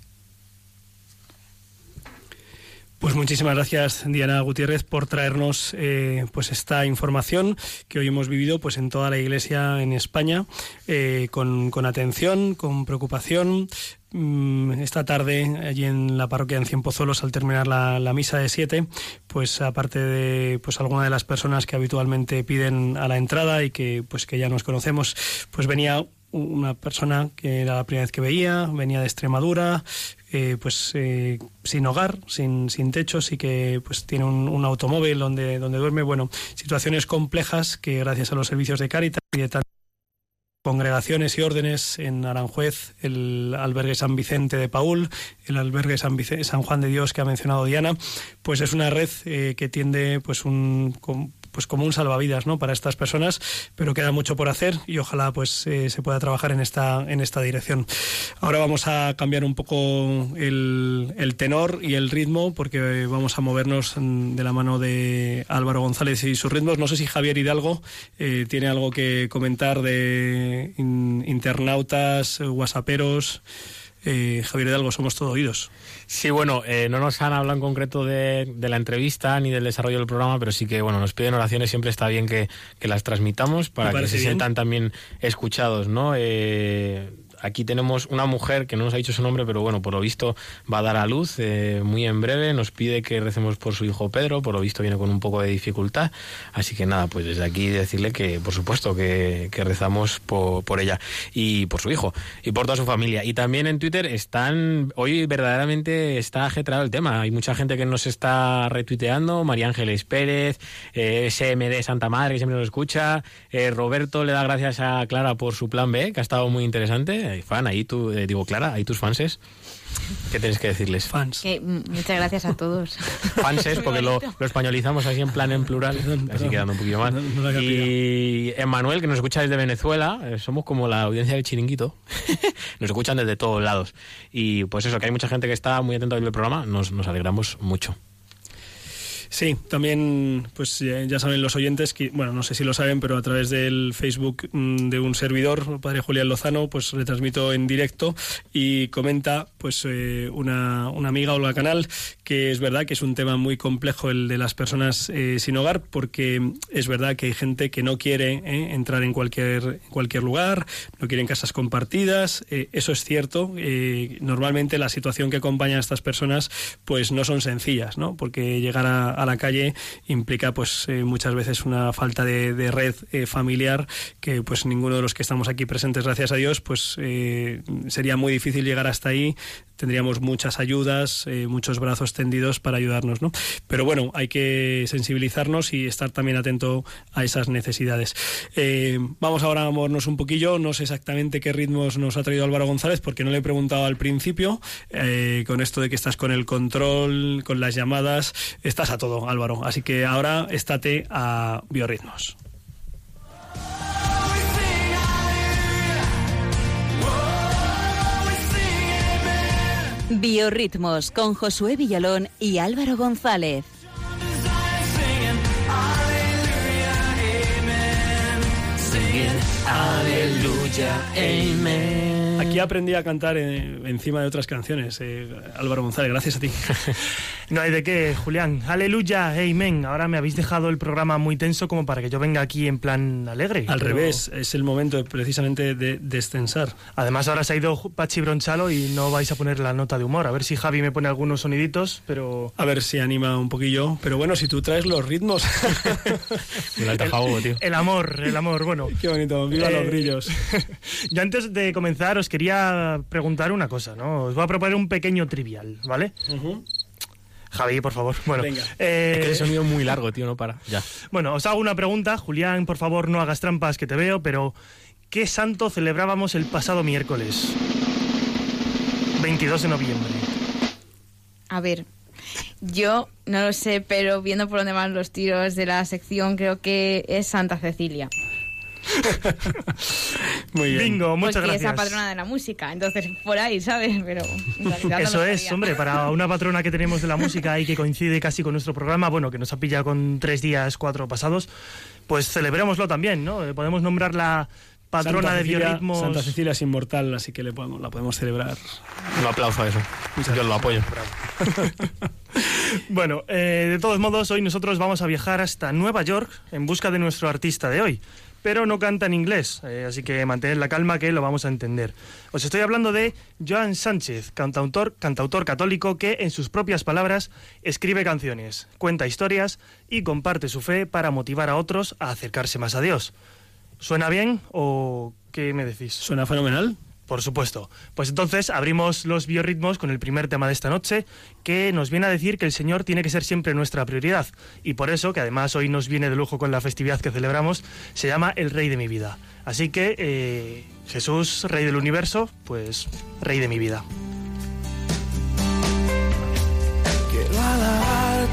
[SPEAKER 2] Pues muchísimas gracias Diana Gutiérrez por traernos eh, pues esta información que hoy hemos vivido pues en toda la Iglesia en España eh, con, con, atención, con preocupación. Mm, esta tarde allí en la parroquia en Cienpozuelos al terminar la, la, misa de siete, pues aparte de pues alguna de las personas que habitualmente piden a la entrada y que pues que ya nos conocemos, pues venía una persona que era la primera vez que veía, venía de Extremadura, eh, pues eh, sin hogar, sin, sin techos y que pues tiene un, automóvil donde, donde duerme. Bueno, situaciones complejas que gracias a los servicios de Caritas y de congregaciones y órdenes en Aranjuez, el albergue San Vicente de Paul, el albergue San, San Juan de Dios que ha mencionado Diana, pues es una red eh, que tiende pues un pues como un salvavidas ¿no? para estas personas, pero queda mucho por hacer y ojalá pues eh, se pueda trabajar en esta, en esta dirección. Ahora vamos a cambiar un poco el, el tenor y el ritmo porque vamos a movernos de la mano de Álvaro González y sus ritmos. No sé si Javier Hidalgo eh, tiene algo que comentar de in, internautas, whatsapperos. Eh, Javier Hidalgo, somos todo oídos.
[SPEAKER 6] Sí, bueno, eh, no nos han hablado en concreto de, de, la entrevista ni del desarrollo del programa, pero sí que, bueno, nos piden oraciones, siempre está bien que, que las transmitamos para que se bien. sientan también escuchados, ¿no? Eh, aquí tenemos una mujer que no nos ha dicho su nombre, pero bueno, por lo visto va a dar a luz eh, muy en breve. Nos pide que recemos por su hijo Pedro, por lo visto viene con un poco de dificultad. Así que nada, pues desde aquí decirle que, por supuesto, que, rezamos por, por ella y por su hijo y por toda su familia. Y también en Twitter están, hoy verdaderamente está ajetrado el tema. Hay mucha gente que nos está retuiteando, María Ángeles Pérez, eh, SMD Santa Madre, que siempre nos escucha, eh, Roberto le da gracias a Clara por su plan B, que ha estado muy interesante. Eh, fan, ahí tú, eh, digo, Clara, ahí tus fanses. ¿Qué tienes que decirles?
[SPEAKER 2] Fans.
[SPEAKER 8] Que, muchas gracias a todos.
[SPEAKER 6] Fanses, porque lo, lo españolizamos así en plan en plural, así quedando un poquillo más. Y Emanuel, que nos escucha desde Venezuela, eh, somos como la audiencia del chiringuito, nos escuchan desde todos lados. Y pues eso, que hay mucha gente que está muy atenta al programa, nos, nos alegramos mucho.
[SPEAKER 2] Sí, también, pues ya saben los oyentes que, bueno, no sé si lo saben, pero a través del Facebook mm, de un servidor, padre Julián Lozano, pues retransmito en directo y comenta, pues eh, una, una amiga Olga Canal, que es verdad que es un tema muy complejo el de las personas eh, sin hogar, porque es verdad que hay gente que no quiere eh, entrar en cualquier, cualquier lugar, no quiere en casas compartidas, eh, eso es cierto. eh, normalmente la situación que acompaña a estas personas, pues no son sencillas, ¿no? Porque llegar a, a la calle implica pues eh, muchas veces una falta de, red eh, familiar que pues ninguno de los que estamos aquí presentes gracias a Dios pues eh, sería muy difícil llegar hasta ahí. Tendríamos muchas ayudas muchos brazos tendidos para ayudarnos no pero bueno hay que sensibilizarnos y estar también atento a esas necesidades. Vamos ahora a movernos un poquillo. No sé exactamente qué ritmos nos ha traído Álvaro González porque no le he preguntado al principio con esto de que estás con el control con las llamadas estás a todo Álvaro así que ahora estate a biorritmos
[SPEAKER 10] Biorritmos con Josué Villalón y Álvaro González.
[SPEAKER 6] Aleluya.
[SPEAKER 2] Aquí aprendí a cantar eh, encima de otras canciones, eh, Álvaro González, gracias a ti.
[SPEAKER 7] No hay de qué, Julián. Aleluya, amén. Ahora me habéis dejado el programa muy tenso como para que yo venga aquí en plan alegre.
[SPEAKER 2] Al
[SPEAKER 7] pero-
[SPEAKER 2] revés, es el momento de- precisamente de descensar.
[SPEAKER 7] Además, ahora se ha ido Pachi Bronchalo y no vais a poner la nota de humor. A ver si Javi me pone algunos soniditos, pero...
[SPEAKER 2] A ver si anima un poquillo, pero bueno, si tú traes los ritmos.
[SPEAKER 6] El tío.
[SPEAKER 7] El amor, el amor, bueno.
[SPEAKER 2] Qué bonito, viva
[SPEAKER 7] Eh,
[SPEAKER 2] los grillos.
[SPEAKER 7] Yo antes de comenzar os quería preguntar una cosa, ¿no? Os voy a proponer un pequeño trivial, ¿vale? Javi, por favor. Bueno,
[SPEAKER 6] Venga.
[SPEAKER 7] eh,
[SPEAKER 6] Es que ese sonido es muy largo, tío, no para. Ya.
[SPEAKER 7] Bueno, os hago una pregunta. Julián, por favor, no hagas trampas que te veo, pero ¿qué santo celebrábamos el pasado miércoles? 22 de noviembre.
[SPEAKER 8] A ver, yo no lo sé, pero viendo por dónde van los tiros de la sección, creo que es Santa Cecilia.
[SPEAKER 2] Muy
[SPEAKER 7] Bingo, muchas
[SPEAKER 8] porque
[SPEAKER 7] gracias.
[SPEAKER 8] es la patrona de la música, entonces por ahí, ¿sabes? Pero no
[SPEAKER 7] Eso es,
[SPEAKER 8] sabía.
[SPEAKER 7] hombre, para una patrona que tenemos de la música y que coincide casi con nuestro programa, bueno, que nos ha pillado con tres días, cuatro pasados, pues celebrémoslo también, ¿no? Eh, Podemos nombrar la patrona
[SPEAKER 2] Santa
[SPEAKER 7] de
[SPEAKER 2] Cecilia-
[SPEAKER 7] biorritmos.
[SPEAKER 2] Santa Cecilia es inmortal, así que le podemos, la podemos celebrar.
[SPEAKER 6] Un aplauso a eso. Yo lo apoyo.
[SPEAKER 7] Bueno, eh, de todos modos, hoy nosotros vamos a viajar hasta Nueva York en busca de nuestro artista de hoy. Pero no canta en inglés, eh, así que mantened la calma que lo vamos a entender. Os estoy hablando de Joan Sánchez, cantautor, cantautor católico que, en sus propias palabras, escribe canciones, cuenta historias y comparte su fe para motivar a otros a acercarse más a Dios. ¿Suena bien o qué me decís?
[SPEAKER 2] Suena fenomenal.
[SPEAKER 7] Por supuesto. Pues entonces abrimos los biorritmos con el primer tema de esta noche, que nos viene a decir que el Señor tiene que ser siempre nuestra prioridad. Y por eso, que además hoy nos viene de lujo con la festividad que celebramos, se llama El Rey de mi vida. Así que eh, Jesús, Rey del Universo, pues Rey de mi vida.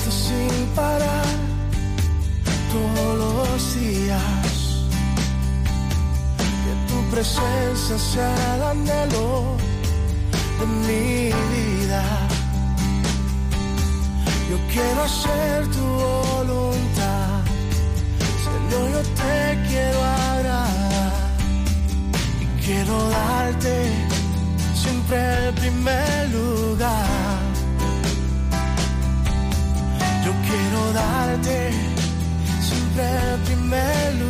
[SPEAKER 3] Sin parar todos los días. Presencia sea el anhelo de mi vida. Yo quiero hacer tu voluntad. Señor, yo te quiero agradar. Y quiero darte siempre el primer lugar. Yo quiero darte siempre el primer lugar.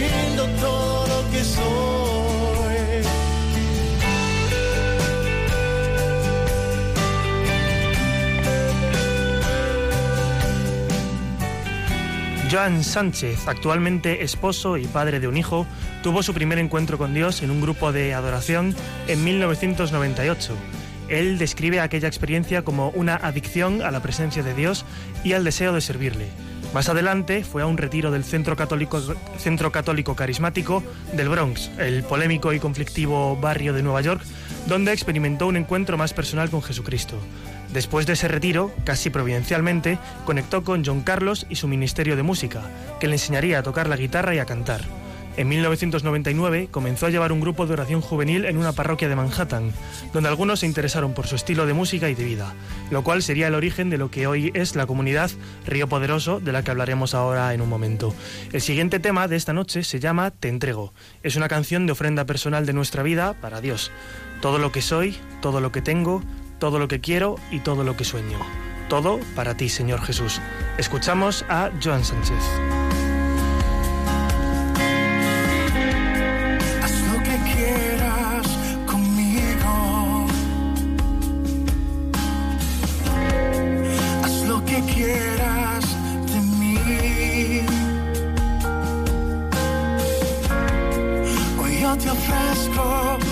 [SPEAKER 3] rindo.
[SPEAKER 7] Joan Sánchez, actualmente esposo y padre de un hijo, tuvo su primer encuentro con Dios en un grupo de adoración en 1998. Él describe aquella experiencia como una adicción a la presencia de Dios y al deseo de servirle. Más adelante fue a un retiro del Centro Católico, Carismático del Bronx, el polémico y conflictivo barrio de Nueva York, donde experimentó un encuentro más personal con Jesucristo. Después de ese retiro, casi providencialmente, conectó con John Carlos y su Ministerio de Música, que le enseñaría a tocar la guitarra y a cantar. En 1999 comenzó a llevar un grupo de oración juvenil en una parroquia de Manhattan, donde algunos se interesaron por su estilo de música y de vida, lo cual sería el origen de lo que hoy es la comunidad Río Poderoso, de la que hablaremos ahora en un momento. El siguiente tema de esta noche se llama Te entrego. Es una canción de ofrenda personal de nuestra vida para Dios. Todo lo que soy, todo lo que tengo, todo lo que quiero y todo lo que sueño. Todo para ti, Señor Jesús. Escuchamos a Joan Sánchez.
[SPEAKER 3] Quieras de mí. Hoy yo te ofrezco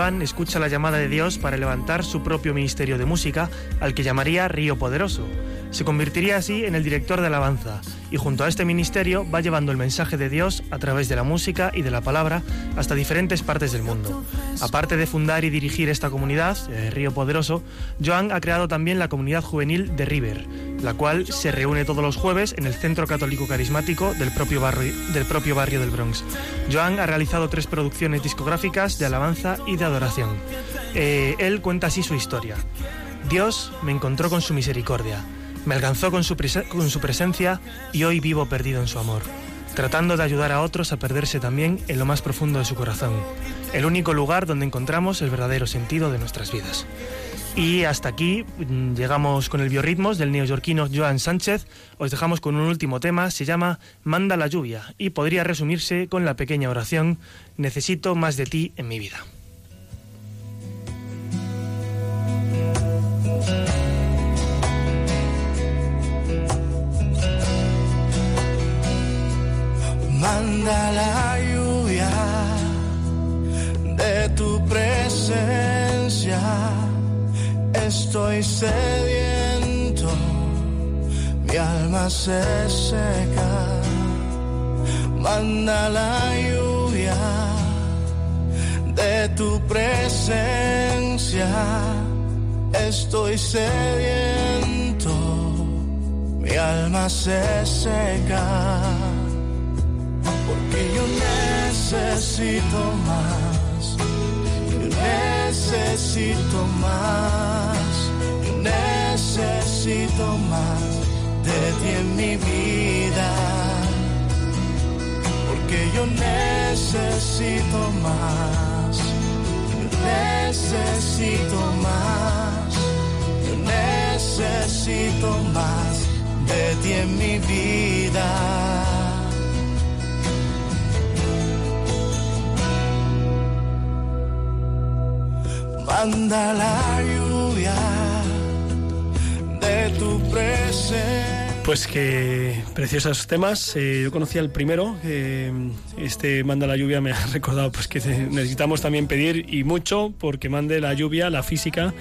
[SPEAKER 7] 2000, Joan escucha la llamada de Dios para levantar su propio ministerio de música, al que llamaría Río Poderoso. Se convertiría así en el director de alabanza y junto a este ministerio va llevando el mensaje de Dios a través de la música y de la palabra hasta diferentes partes del mundo. Aparte de fundar y dirigir esta comunidad, eh, Río Poderoso, Joan ha creado también la comunidad juvenil de River, la cual se reúne todos los jueves en el Centro Católico Carismático del propio barrio del, Bronx. Joan ha realizado tres producciones discográficas de alabanza y de adoración. Eh, él cuenta así su historia. Dios me encontró con su misericordia, me alcanzó con su, presencia y hoy vivo perdido en su amor, tratando de ayudar a otros a perderse también en lo más profundo de su corazón, el único lugar donde encontramos el verdadero sentido de nuestras vidas. Y hasta aquí mm, llegamos con el biorritmos del neoyorquino Joan Sánchez. Os dejamos con un último tema, se llama Manda la lluvia y podría resumirse con la pequeña oración Necesito más de ti en mi vida.
[SPEAKER 3] Manda la lluvia de tu presencia. Estoy sediento, mi alma se seca. Manda la lluvia de tu presencia. Estoy sediento, mi alma se seca. Porque yo necesito más, yo necesito más, yo necesito más de ti en mi vida. Porque yo necesito más, yo necesito más, yo necesito más de ti en mi vida. Manda la lluvia de tu presencia.
[SPEAKER 2] Pues que preciosos temas. Eh, yo conocía el primero. eh, este manda la lluvia me ha recordado pues que necesitamos también pedir y mucho porque mande la lluvia, la física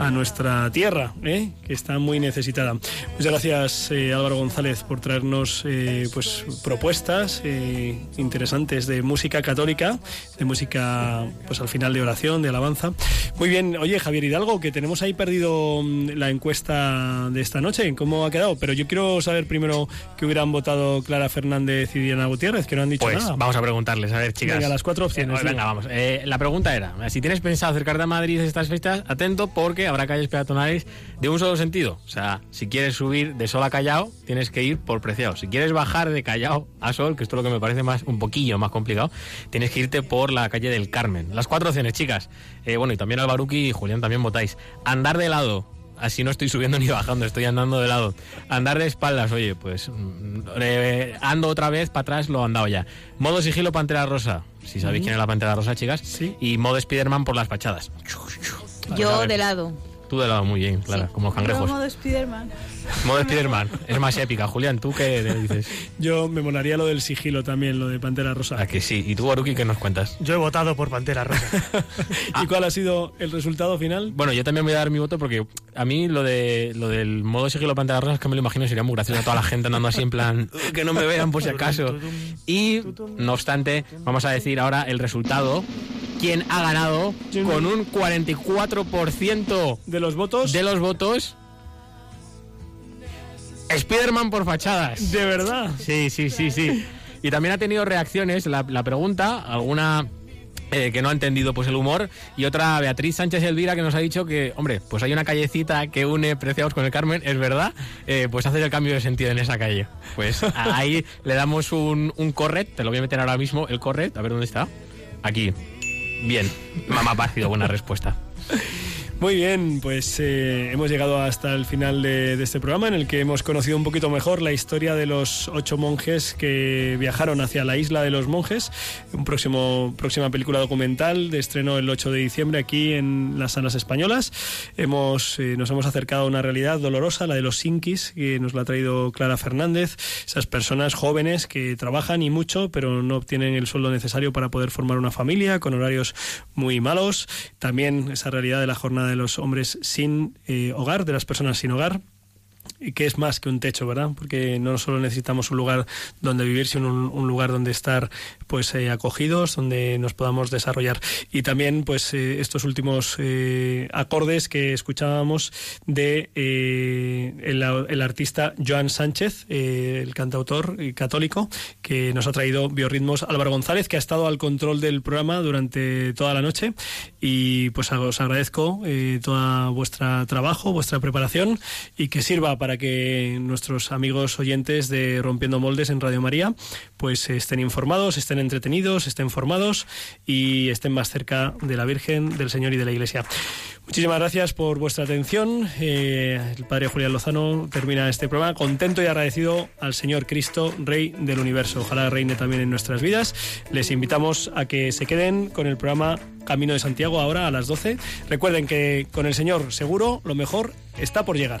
[SPEAKER 2] a nuestra tierra, ¿eh? que está muy necesitada. Muchas gracias eh, Álvaro González por traernos eh, pues propuestas eh, interesantes de música católica, de música pues al final de oración, de alabanza. Muy bien, oye Javier Hidalgo, que tenemos ahí perdido mm, la encuesta de esta noche, ¿cómo ha quedado? Pero yo quiero saber primero que hubieran votado Clara Fernández y Diana Gutiérrez, que no han dicho
[SPEAKER 6] Pues
[SPEAKER 2] nada.
[SPEAKER 6] vamos a preguntarles, a ver, chicas.
[SPEAKER 2] Venga, las cuatro opciones,
[SPEAKER 6] Eh, venga, vamos. Eh, la pregunta era, si tienes pensado acercarte a Madrid estas fechas, atento porque habrá calles peatonales de un solo sentido. O sea, si quieres subir de Sol a Callao, tienes que ir por Preciado. Si quieres bajar de Callao a Sol, que esto es lo que me parece más un poquillo más complicado, tienes que irte por la calle del Carmen. Las cuatro opciones, chicas. Eh, bueno, y también Albaruki y Julián también votáis. Andar de lado. Así no estoy subiendo ni bajando, estoy andando de lado. Andar de espaldas, oye, pues mm, eh, ando otra vez para atrás, lo he andado ya. Modo sigilo Pantera Rosa, si sabéis quién es la Pantera Rosa, chicas. Y modo Spiderman por las fachadas.
[SPEAKER 8] Yo de lado.
[SPEAKER 6] Tú de lado, muy bien, Clara, como los cangrejos.
[SPEAKER 5] Yo modo Spiderman.
[SPEAKER 6] Modo Spiderman, es más épica. Julián, ¿tú qué le dices?
[SPEAKER 2] Yo me molaría lo del sigilo también, lo de Pantera Rosa.
[SPEAKER 6] ¿A que sí? ¿Y tú, Baruki, qué nos cuentas?
[SPEAKER 7] Yo he votado por Pantera Rosa.
[SPEAKER 2] ¿Y cuál ha sido el resultado final?
[SPEAKER 6] Bueno, yo también voy a dar mi voto porque a mí lo de lo del modo sigilo Pantera Rosa es que me lo imagino sería muy gracioso a toda la gente andando así en plan "Uh, que no me vean por si acaso. Y no obstante, vamos a decir ahora el resultado. ¿Quién ha ganado con un 44%
[SPEAKER 2] de los votos?
[SPEAKER 6] De los votos. Spiderman por fachadas.
[SPEAKER 2] ¿De verdad?
[SPEAKER 6] Sí, sí, sí, sí. Y también ha tenido reacciones la, la pregunta, alguna eh, que no ha entendido pues el humor y otra Beatriz Sánchez Elvira que nos ha dicho que, hombre, pues hay una callecita que une Preciados con el Carmen, es verdad, eh, pues hace el cambio de sentido en esa calle. Pues ahí le damos un, un corret, te lo voy a meter ahora mismo, el corret, a ver dónde está. Aquí. Bien, me ha parecido buena respuesta.
[SPEAKER 2] Muy bien, pues eh, hemos llegado hasta el final de, de este programa en el que hemos conocido un poquito mejor la historia de los ocho monjes que viajaron hacia la isla de los monjes. Un próximo próxima película documental de estreno el 8 de diciembre aquí en las salas españolas. Hemos eh, nos hemos acercado a una realidad dolorosa, la de los sinkis, que nos la ha traído Clara Fernández. Esas personas jóvenes que trabajan y mucho, pero no obtienen el sueldo necesario para poder formar una familia con horarios muy malos. También esa realidad de la jornada de los hombres sin eh, hogar, de las personas sin hogar que es más que un techo, ¿verdad? Porque no solo necesitamos un lugar donde vivir, sino un, un lugar donde estar pues eh, acogidos, donde nos podamos desarrollar. Y también pues eh, estos últimos eh, acordes que escuchábamos de eh, el, el artista Joan Sánchez, eh, el cantautor católico, que nos ha traído biorritmos Álvaro González, que ha estado al control del programa durante toda la noche. Y pues os agradezco eh, todo vuestro trabajo, vuestra preparación y que sirva para que nuestros amigos oyentes de Rompiendo Moldes en Radio María pues estén informados, estén entretenidos, estén formados y estén más cerca de la Virgen, del Señor y de la Iglesia. Muchísimas gracias por vuestra atención. Eh, el Padre Julián Lozano termina este programa contento y agradecido al Señor Cristo, Rey del Universo. Ojalá reine también en nuestras vidas. Les invitamos a que se queden con el programa Camino de Santiago ahora a las 12. Recuerden que con el Señor seguro lo mejor está por llegar.